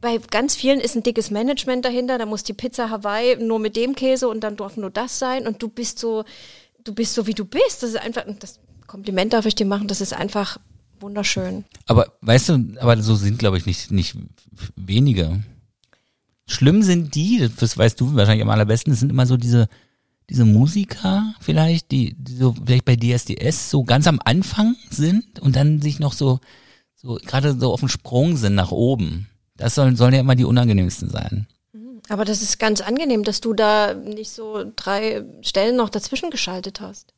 Bei ganz vielen ist ein dickes Management dahinter, da muss die Pizza Hawaii nur mit dem Käse und dann darf nur das sein und du bist so, du bist so wie du bist. Das ist einfach, das Kompliment darf ich dir machen, das ist einfach wunderschön. Aber weißt du, aber so sind, glaube ich, nicht, nicht wenige. Schlimm sind die, das weißt du wahrscheinlich am allerbesten, das sind immer so diese, diese Musiker vielleicht, die, die so vielleicht bei DSDS so ganz am Anfang sind und dann sich noch so, so gerade so auf dem Sprung sind nach oben. Das sollen, sollen ja immer die unangenehmsten sein. Aber das ist ganz angenehm, dass du da nicht so drei Stellen noch dazwischen geschaltet hast.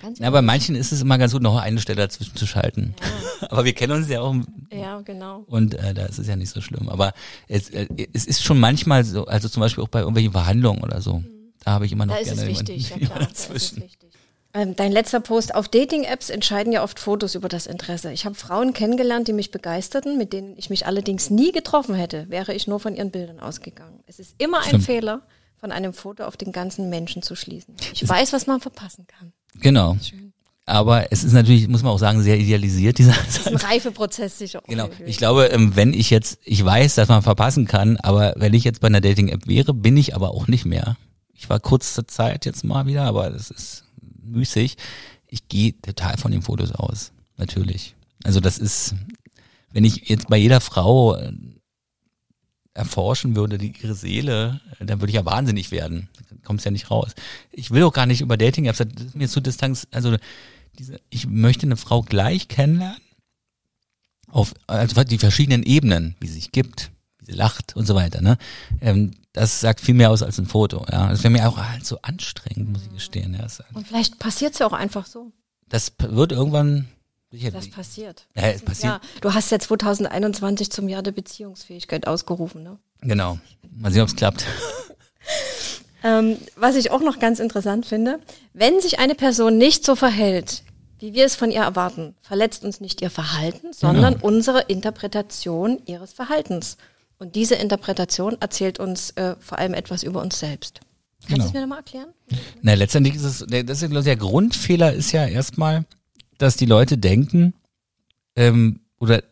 Ganz Ja, bei manchen ist es immer ganz gut, noch eine Stelle dazwischen zu schalten. Aber wir kennen uns ja auch ja, genau. Und äh, da ist es ja nicht so schlimm. Aber es, äh, es ist schon manchmal so, also zum Beispiel auch bei irgendwelchen Verhandlungen oder so. Da habe ich immer noch Da ist gerne es wichtig, ja klar. jemanden Da ist es dazwischen. wichtig. Ähm, dein letzter Post auf Dating-Apps entscheiden ja oft Fotos über das Interesse. Ich habe Frauen kennengelernt, die mich begeisterten, mit denen ich mich allerdings nie getroffen hätte, wäre ich nur von ihren Bildern ausgegangen. Es ist immer ein Stimmt. Fehler, von einem Foto auf den ganzen Menschen zu schließen. Ich weiß, was man verpassen kann. Genau. Aber es ist natürlich, muss man auch sagen, sehr idealisiert, dieser Das ist ein Reifeprozess sicher. Genau. Ich glaube, ähm, wenn ich jetzt, ich weiß, dass man verpassen kann, aber wenn ich jetzt bei einer Dating-App wäre, bin ich aber auch nicht mehr. Ich war kurze Zeit jetzt mal wieder, aber das ist müßig. Ich gehe total von den Fotos aus. Natürlich. Also das ist, wenn ich jetzt bei jeder Frau äh, erforschen würde, die ihre Seele, dann würde ich ja wahnsinnig werden. Dann kommt's ja nicht raus. Ich will auch gar nicht über Dating-Apps, das ist mir zu Distanz, also diese, ich möchte eine Frau gleich kennenlernen auf also die verschiedenen Ebenen, wie sie sich gibt, wie sie lacht und so weiter. Ne? Ähm, das sagt viel mehr aus als ein Foto. Ja, das wäre mir auch halt so anstrengend, muss ich gestehen. Ja, das, Und vielleicht passiert es ja auch einfach so. das wird irgendwann Das passiert. Ja, es passiert. Ja, du hast ja 2021 zum Jahr der Beziehungsfähigkeit ausgerufen, ne? Genau. Mal sehen, ob es klappt. Ähm, was ich auch noch ganz interessant finde, wenn sich eine Person nicht so verhält, wie wir es von ihr erwarten, verletzt uns nicht ihr Verhalten, sondern unsere Interpretation ihres Verhaltens. Und diese Interpretation erzählt uns äh, vor allem etwas über uns selbst. Kannst du Genau. es mir nochmal erklären? Na, letztendlich ist es, der, das ist, ich, der Grundfehler ist ja erstmal, dass die Leute denken, ähm, oder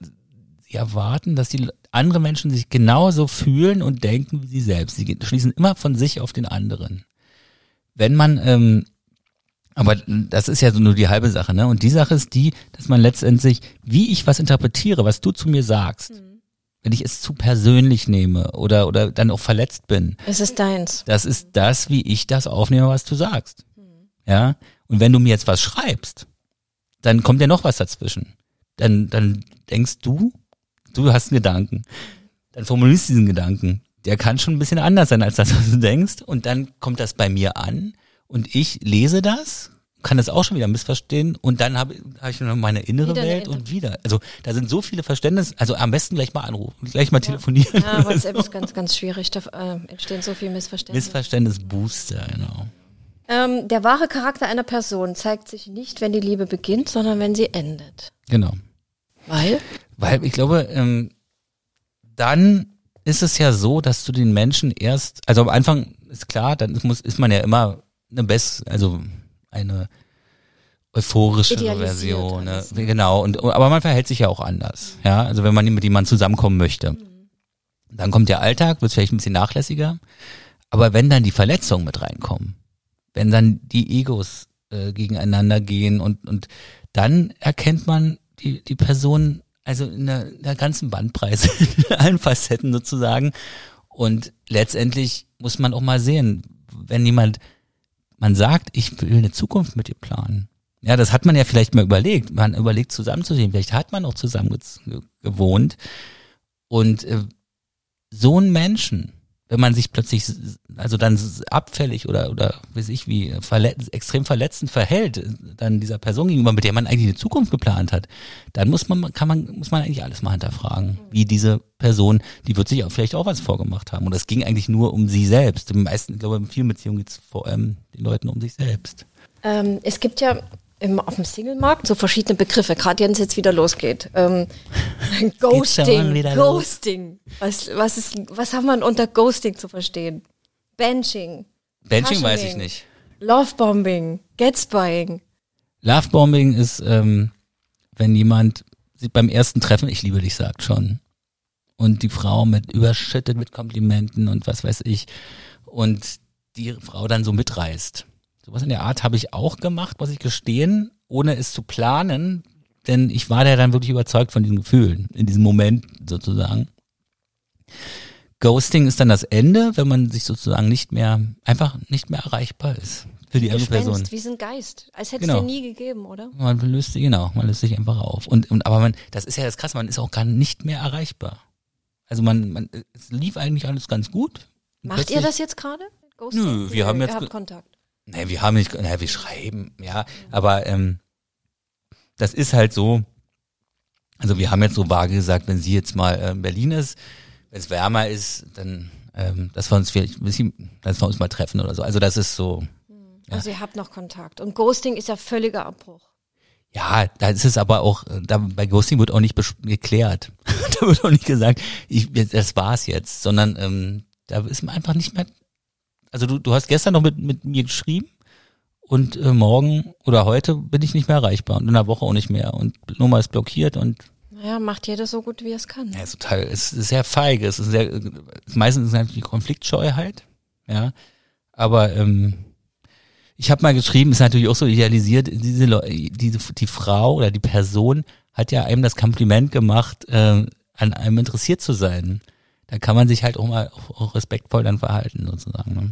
sie erwarten, dass die andere Menschen sich genauso fühlen und denken wie sie selbst. Sie schließen immer von sich auf den anderen. Wenn man, ähm, aber das ist ja so nur die halbe Sache, ne? Und die Sache ist die, dass man letztendlich, wie ich was interpretiere, was du zu mir sagst, wenn ich es zu persönlich nehme oder, oder dann auch verletzt bin, Es ist deins. das ist das, wie ich das aufnehme, was du sagst. Ja. Und wenn du mir jetzt was schreibst, dann kommt ja noch was dazwischen. Dann, dann denkst du, du hast einen Gedanken. Dann formulierst du diesen Gedanken. Der kann schon ein bisschen anders sein als das, was du denkst. Und dann kommt das bei mir an und ich lese das, kann das auch schon wieder missverstehen und dann habe hab ich noch meine innere Wieder Welt und wieder. Also da sind so viele Verständnisse, also am besten gleich mal anrufen, gleich mal telefonieren. Ja, WhatsApp ist ganz, ganz schwierig. Da äh, entstehen so viele Missverständnisse. Missverständnisbooster, genau. ähm, der wahre Charakter einer Person zeigt sich nicht, wenn die Liebe beginnt, sondern wenn sie endet. Genau. Weil? Weil ich glaube, ähm, dann ist es ja so, dass du den Menschen erst, also am Anfang ist klar, dann ist, muss, ist man ja immer eine best, also eine euphorische Idealisiert Version, ne? alles, ne? genau. Und aber man verhält sich ja auch anders, ja. Also wenn man mit jemandem zusammenkommen möchte, dann kommt der Alltag, wird vielleicht ein bisschen nachlässiger. Aber wenn dann die Verletzungen mit reinkommen, wenn dann die Egos äh, gegeneinander gehen und und dann erkennt man die die Person also in der, in der ganzen Bandbreite, in allen Facetten sozusagen. Und letztendlich muss man auch mal sehen, wenn jemand, man sagt, ich will eine Zukunft mit dir planen. Ja, das hat man ja vielleicht mal überlegt. Man überlegt zusammenzusehen. Vielleicht hat man auch zusammen ge- gewohnt. Und äh, so einen Menschen, wenn man sich plötzlich, also dann abfällig oder, oder weiß ich wie, verletz, extrem verletzend verhält, dann dieser Person gegenüber, mit der man eigentlich eine Zukunft geplant hat, dann muss man, kann man, muss man eigentlich alles mal hinterfragen. Wie diese Person, die wird sich auch vielleicht auch was vorgemacht haben. Und es ging eigentlich nur um sie selbst. Im meisten, ich glaube, in vielen Beziehungen geht es vor allem den Leuten um sich selbst. Ähm, es gibt ja im, auf dem Singlemarkt so verschiedene Begriffe, gerade wenn es jetzt wieder losgeht. Ähm, Ghosting, Ghosting. Was, was, ist, was haben wir unter Ghosting zu verstehen? Benching. Benching weiß ich nicht. Lovebombing, Getspying. Lovebombing ist, ähm, wenn jemand beim ersten Treffen, ich liebe dich, sagt schon. Und die Frau mit überschüttet mit Komplimenten und was weiß ich. Und die Frau dann so mitreißt. Sowas in der Art habe ich auch gemacht, muss ich gestehen, ohne es zu planen, denn ich war da dann wirklich überzeugt von diesen Gefühlen, in diesem Moment sozusagen. Ghosting ist dann das Ende, wenn man sich sozusagen nicht mehr, einfach nicht mehr erreichbar ist für die andere Person. Wie ein Geist, als hätte es genau. dir nie gegeben, oder? Man löst sich, genau, man löst sich einfach auf. Und, und aber man, das ist ja das Krasse, man ist auch gar nicht mehr erreichbar. Also man, man, es lief eigentlich alles ganz gut. Macht ihr das jetzt gerade? Nö, wir haben jetzt. Ihr habt Kontakt. Nee, wir haben nicht, naja, wir schreiben, ja, aber ähm, das ist halt so, also wir haben jetzt so vage gesagt, wenn sie jetzt mal äh, in Berlin ist, wenn es wärmer ist, dann ähm, dass wir uns vielleicht ein bisschen, dass wir uns mal treffen oder so. Also das ist so. Ja. Also ihr habt noch Kontakt. Und Ghosting ist ja völliger Abbruch. Ja, da ist es aber auch, da, bei Ghosting wird auch nicht geklärt. da wird auch nicht gesagt, ich, das war's jetzt, sondern ähm, da ist man einfach nicht mehr also du, du hast gestern noch mit, mit mir geschrieben und äh, morgen oder heute bin ich nicht mehr erreichbar und in der Woche auch nicht mehr und Nummer ist blockiert und naja, macht jeder so gut, wie es kann. Ja, ist total, es ist sehr feige, es ist sehr, meistens ist natürlich Konfliktscheuheit, ja, aber ähm, ich habe mal geschrieben, ist natürlich auch so idealisiert, diese, diese die Frau oder die Person hat ja einem das Kompliment gemacht, äh, an einem interessiert zu sein da kann man sich halt auch mal auch respektvoll dann verhalten sozusagen. Ne?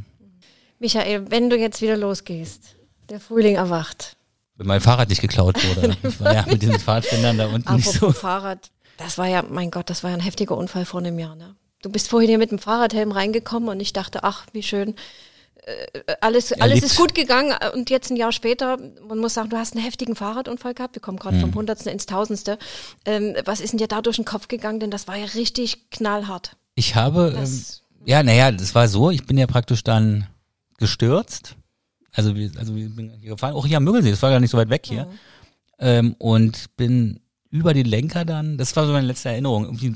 Michael, wenn du jetzt wieder losgehst, der Frühling erwacht. Wenn mein Fahrrad nicht geklaut wurde. ich war ja mit diesen Fahrradständern da unten Apropos nicht so. Fahrrad, das war ja, mein Gott, das war ja ein heftiger Unfall vor einem Jahr. Ne? Du bist vorhin hier mit dem Fahrradhelm reingekommen und ich dachte, ach, wie schön. Äh, alles, alles ist gut gegangen und jetzt ein Jahr später, man muss sagen, du hast einen heftigen Fahrradunfall gehabt, wir kommen gerade mhm. vom Hundertsten ins Tausendste. Ähm, was ist denn dir da durch den Kopf gegangen? Denn das war ja richtig knallhart. Ich habe, ähm, ja, naja, das war so, ich bin ja praktisch dann gestürzt. Also, wir, also wir bin hier gefahren, auch hier am Müggelsee, das war gar nicht so weit weg hier. Mhm. Ähm, und bin über die Lenker dann, das war so meine letzte Erinnerung, irgendwie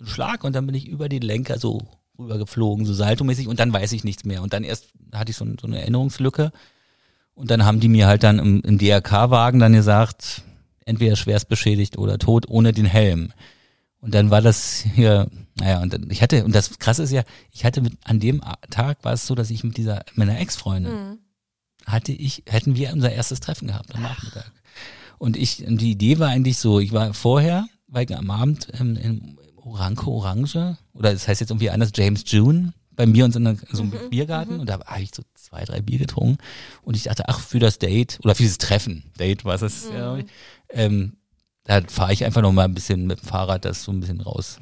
ein Schlag und dann bin ich über die Lenker so rübergeflogen, so saltomäßig und dann weiß ich nichts mehr. Und dann erst hatte ich so, so eine Erinnerungslücke und dann haben die mir halt dann im, im DRK-Wagen dann gesagt, entweder schwerst beschädigt oder tot ohne den Helm. Und dann war das hier, naja, und dann, ich hatte, und das krasse ist ja, ich hatte mit, an dem Tag war es so, dass ich mit dieser, meiner Ex-Freundin, mhm. hatte ich, hätten wir unser erstes Treffen gehabt am Nachmittag. Und ich, und die Idee war eigentlich so, ich war vorher, weil ich am Abend ähm, in Orange Orange, oder das heißt jetzt irgendwie anders James June, bei mir und so, einer, so einem mhm. Biergarten mhm. und da habe ich so zwei, drei Bier getrunken und ich dachte, ach, für das Date oder für dieses Treffen, Date was es, mhm. ja, ähm, da fahre ich einfach noch mal ein bisschen mit dem Fahrrad das so ein bisschen raus,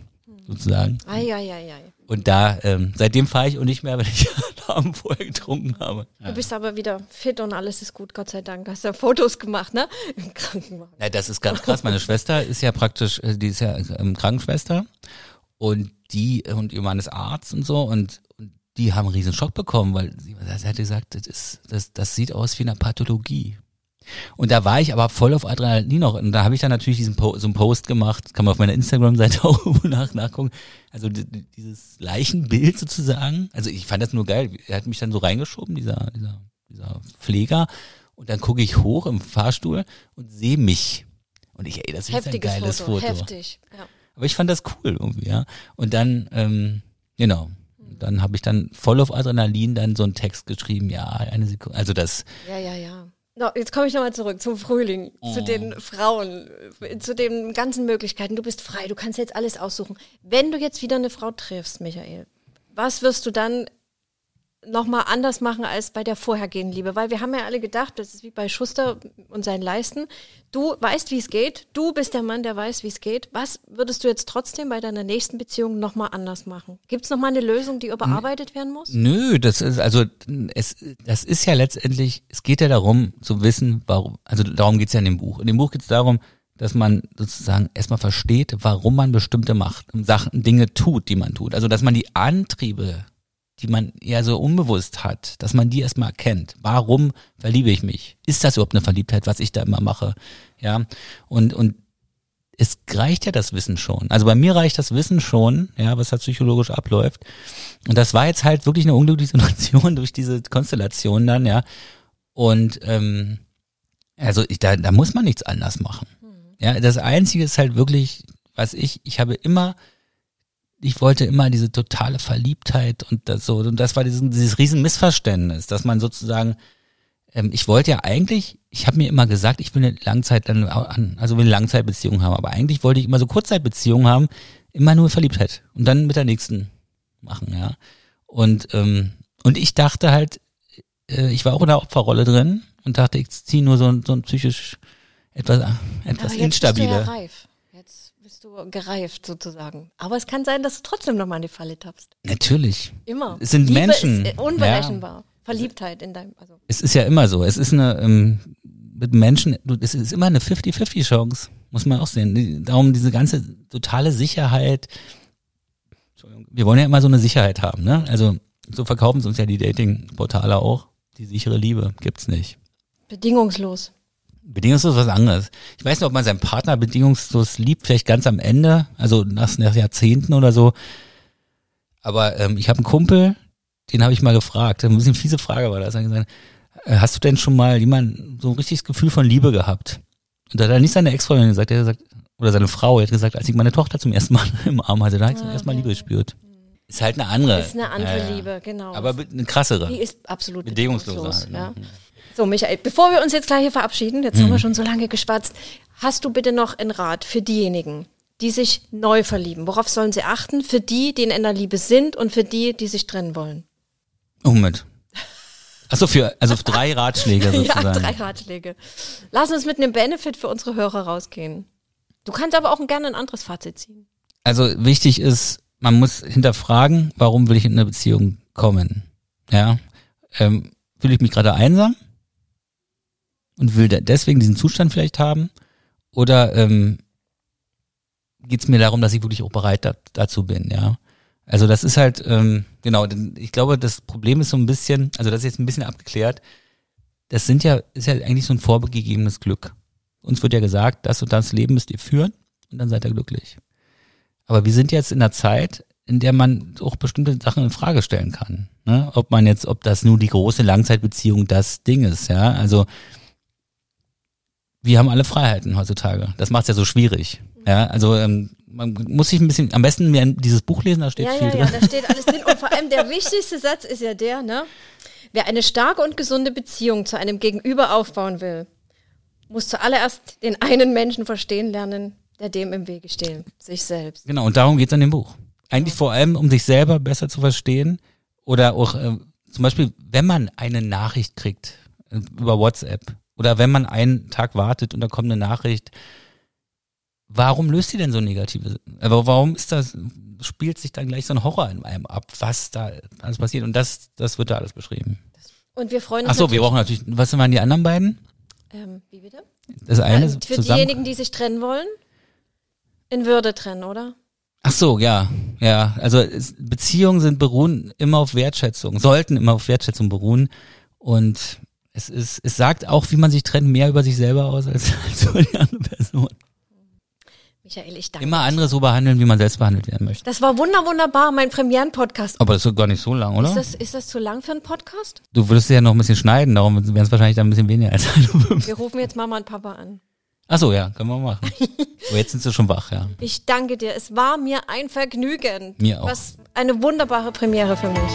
sozusagen. Ei, ei, ei, ei. Und da, ähm, seitdem fahre ich auch nicht mehr, wenn ich Abend vorher getrunken habe. Du bist aber wieder fit und alles ist gut, Gott sei Dank. Du hast ja Fotos gemacht, ne? Im Krankenwagen. Ja, das ist ganz krass. Meine Schwester ist ja praktisch, äh, die ist ja ähm, Krankenschwester und die und ihr Mann ist Arzt und so und, und die haben einen riesen Schock bekommen, weil sie, sie hat gesagt, das, ist, das, das sieht aus wie eine Pathologie. Und da war ich aber voll auf Adrenalin noch. Und da habe ich dann natürlich diesen po so einen Post gemacht, kann man auf meiner Instagram-Seite auch nach nachgucken. Also dieses Leichenbild sozusagen. Also ich fand das nur geil. Er hat mich dann so reingeschoben, dieser, dieser, dieser Pfleger. Und dann gucke ich hoch im Fahrstuhl und sehe mich. Und ich, ey, das ist ein geiles Foto. Foto. Heftig, ja. Aber ich fand das cool irgendwie, ja. Und dann, ähm, genau, dann habe ich dann voll auf Adrenalin dann so einen Text geschrieben, ja, eine Sekunde, also das. Ja, ja, ja. No, jetzt komme ich nochmal zurück zum Frühling, oh. zu den Frauen, zu den ganzen Möglichkeiten. Du bist frei, du kannst jetzt alles aussuchen. Wenn du jetzt wieder eine Frau triffst, Michael, was wirst du dann nochmal anders machen als bei der vorhergehenden Liebe? Weil wir haben ja alle gedacht, das ist wie bei Schuster und seinen Leisten. Du weißt, wie es geht. Du bist der Mann, der weiß, wie es geht. Was würdest du jetzt trotzdem bei deiner nächsten Beziehung nochmal anders machen? Gibt es nochmal eine Lösung, die überarbeitet werden muss? Nö, das ist, also, es, das ist ja letztendlich, es geht ja darum zu wissen, warum, also darum geht's ja in dem Buch. In dem Buch geht's darum, dass man sozusagen erstmal versteht, warum man bestimmte Macht, Sachen, Dinge tut, die man tut. Also, dass man die Antriebe, die man eher so unbewusst hat, dass man die erstmal erkennt. Warum verliebe ich mich? Ist das überhaupt eine Verliebtheit, was ich da immer mache? Ja. Und, und es reicht ja das Wissen schon. Also bei mir reicht das Wissen schon, ja, was da psychologisch abläuft. Und das war jetzt halt wirklich eine unglückliche Situation durch diese Konstellation dann, ja. Und ähm, also ich, da, da muss man nichts anders machen. Ja, das Einzige ist halt wirklich, was ich, ich habe immer, ich wollte immer diese totale Verliebtheit und das so, und das war dieses, dieses riesen Missverständnis, dass man sozusagen, ähm, ich wollte ja eigentlich, ich habe mir immer gesagt, ich will eine Langzeit, also will eine Langzeitbeziehung haben, aber eigentlich wollte ich immer so Kurzzeitbeziehungen haben, immer nur Verliebtheit und dann mit der nächsten machen, ja. Und, ähm, und ich dachte halt, äh, ich war auch in der Opferrolle drin und dachte, ich ziehe nur so, so ein psychisch etwas, etwas Aber jetzt instabile. Bist du ja reif. Du gereift sozusagen. Aber es kann sein, dass du trotzdem noch mal in die Falle tappst. Natürlich. Immer. Es sind Liebe Menschen. Ist unberechenbar. Verliebtheit in deinem. Also. Es ist ja immer so. Es ist eine, ähm, mit Menschen, es ist immer eine 50-50-Chance. Muss man auch sehen. Darum diese ganze totale Sicherheit. Wir wollen ja immer so eine Sicherheit haben, ne? Also, so verkaufen es uns ja die Dating-Portale auch. Die sichere Liebe gibt's nicht. Bedingungslos. Bedingungslos was anderes. Ich weiß nicht, ob man seinen Partner bedingungslos liebt, vielleicht ganz am Ende, also nach, nach Jahrzehnten oder so. Aber ähm, ich habe einen Kumpel, den habe ich mal gefragt, ein bisschen fiese Frage war das. Er hat gesagt, äh, hast du denn schon mal jemand so ein richtiges Gefühl von Liebe gehabt? Und da hat er nicht seine Ex-Freundin gesagt, er hat gesagt, oder seine Frau, er hat gesagt, als ich meine Tochter zum ersten Mal im Arm hatte, da habe ich zum Ah, ersten Mal. Liebe gespürt. Ist halt eine andere. Ist eine andere Ja, ja. Liebe, genau. Aber be- eine krassere. die ist absolut Bedingungsloser bedingungslos. halt, ne? So, Michael, bevor wir uns jetzt gleich hier verabschieden, jetzt Mhm. haben wir schon so lange geschwatzt, hast du bitte noch einen Rat für diejenigen, die sich neu verlieben? Worauf sollen sie achten? Für die, die in einer Liebe sind und für die, die sich trennen wollen? Oh, Moment. Achso, für, also für drei Ratschläge sozusagen. Ja, drei Ratschläge. Lass uns mit einem Benefit für unsere Hörer rausgehen. Du kannst aber auch gerne ein anderes Fazit ziehen. Also wichtig ist, man muss hinterfragen, warum will ich in eine Beziehung kommen? Ja, ähm, fühle ich mich gerade einsam und will de- deswegen diesen Zustand vielleicht haben? Oder ähm, geht es mir darum, dass ich wirklich auch bereit da, dazu bin? Ja, also das ist halt ähm, genau. Ich glaube, das Problem ist so ein bisschen, also das ist jetzt ein bisschen abgeklärt. Das sind ja ist ja eigentlich so ein vorgegebenes Glück. Uns wird ja gesagt, das und das Leben müsst ihr führen und dann seid ihr glücklich. Aber wir sind jetzt in einer Zeit, in der man auch bestimmte Sachen in Frage stellen kann. Ne? Ob man jetzt, ob das nur die große Langzeitbeziehung das Ding ist, ja. Also wir haben alle Freiheiten heutzutage. Das macht es ja so schwierig. Ja, also ähm, man muss sich ein bisschen, am besten mir dieses Buch lesen, da steht Ja, viel ja, ja, drin. da steht alles drin. Und vor allem der wichtigste Satz ist ja der, ne? Wer eine starke und gesunde Beziehung zu einem Gegenüber aufbauen will, muss zuallererst den einen Menschen verstehen lernen, der dem im Wege steht, sich selbst. Genau, und darum geht's in dem Buch. Eigentlich vor allem, um sich selber besser zu verstehen oder auch äh, zum Beispiel, wenn man eine Nachricht kriegt äh, über WhatsApp oder wenn man einen Tag wartet und da kommt eine Nachricht, warum löst die denn so negative? Aber warum ist das, spielt sich dann gleich so ein Horror in einem ab, was da alles passiert? Und das, das wird da alles beschrieben. Und wir freuen uns Ach so, wir brauchen natürlich, was waren die anderen beiden? Ähm, wie bitte? Das eine Ja, für zusammen. diejenigen, die sich trennen wollen, in Würde trennen, oder? Ach so, ja, ja. Also Beziehungen sind beruhen immer auf Wertschätzung, sollten immer auf Wertschätzung beruhen. Und es ist, es sagt auch, wie man sich trennt, mehr über sich selber aus als, als über die andere Person. Michael, ich danke Immer andere so behandeln, wie man selbst behandelt werden möchte. Das war wunder, wunderbar, mein Premieren-Podcast. Aber das ist gar nicht so lang, oder? Ist das, ist das zu lang für einen Podcast? Du würdest ja noch ein bisschen schneiden, darum wären es wahrscheinlich dann ein bisschen weniger als. Wir rufen jetzt Mama und Papa an. Ach so, ja, können wir machen. Aber jetzt sind sie schon wach, ja. Ich danke dir. Es war mir ein Vergnügen. Mir auch. Was eine wunderbare Premiere für mich.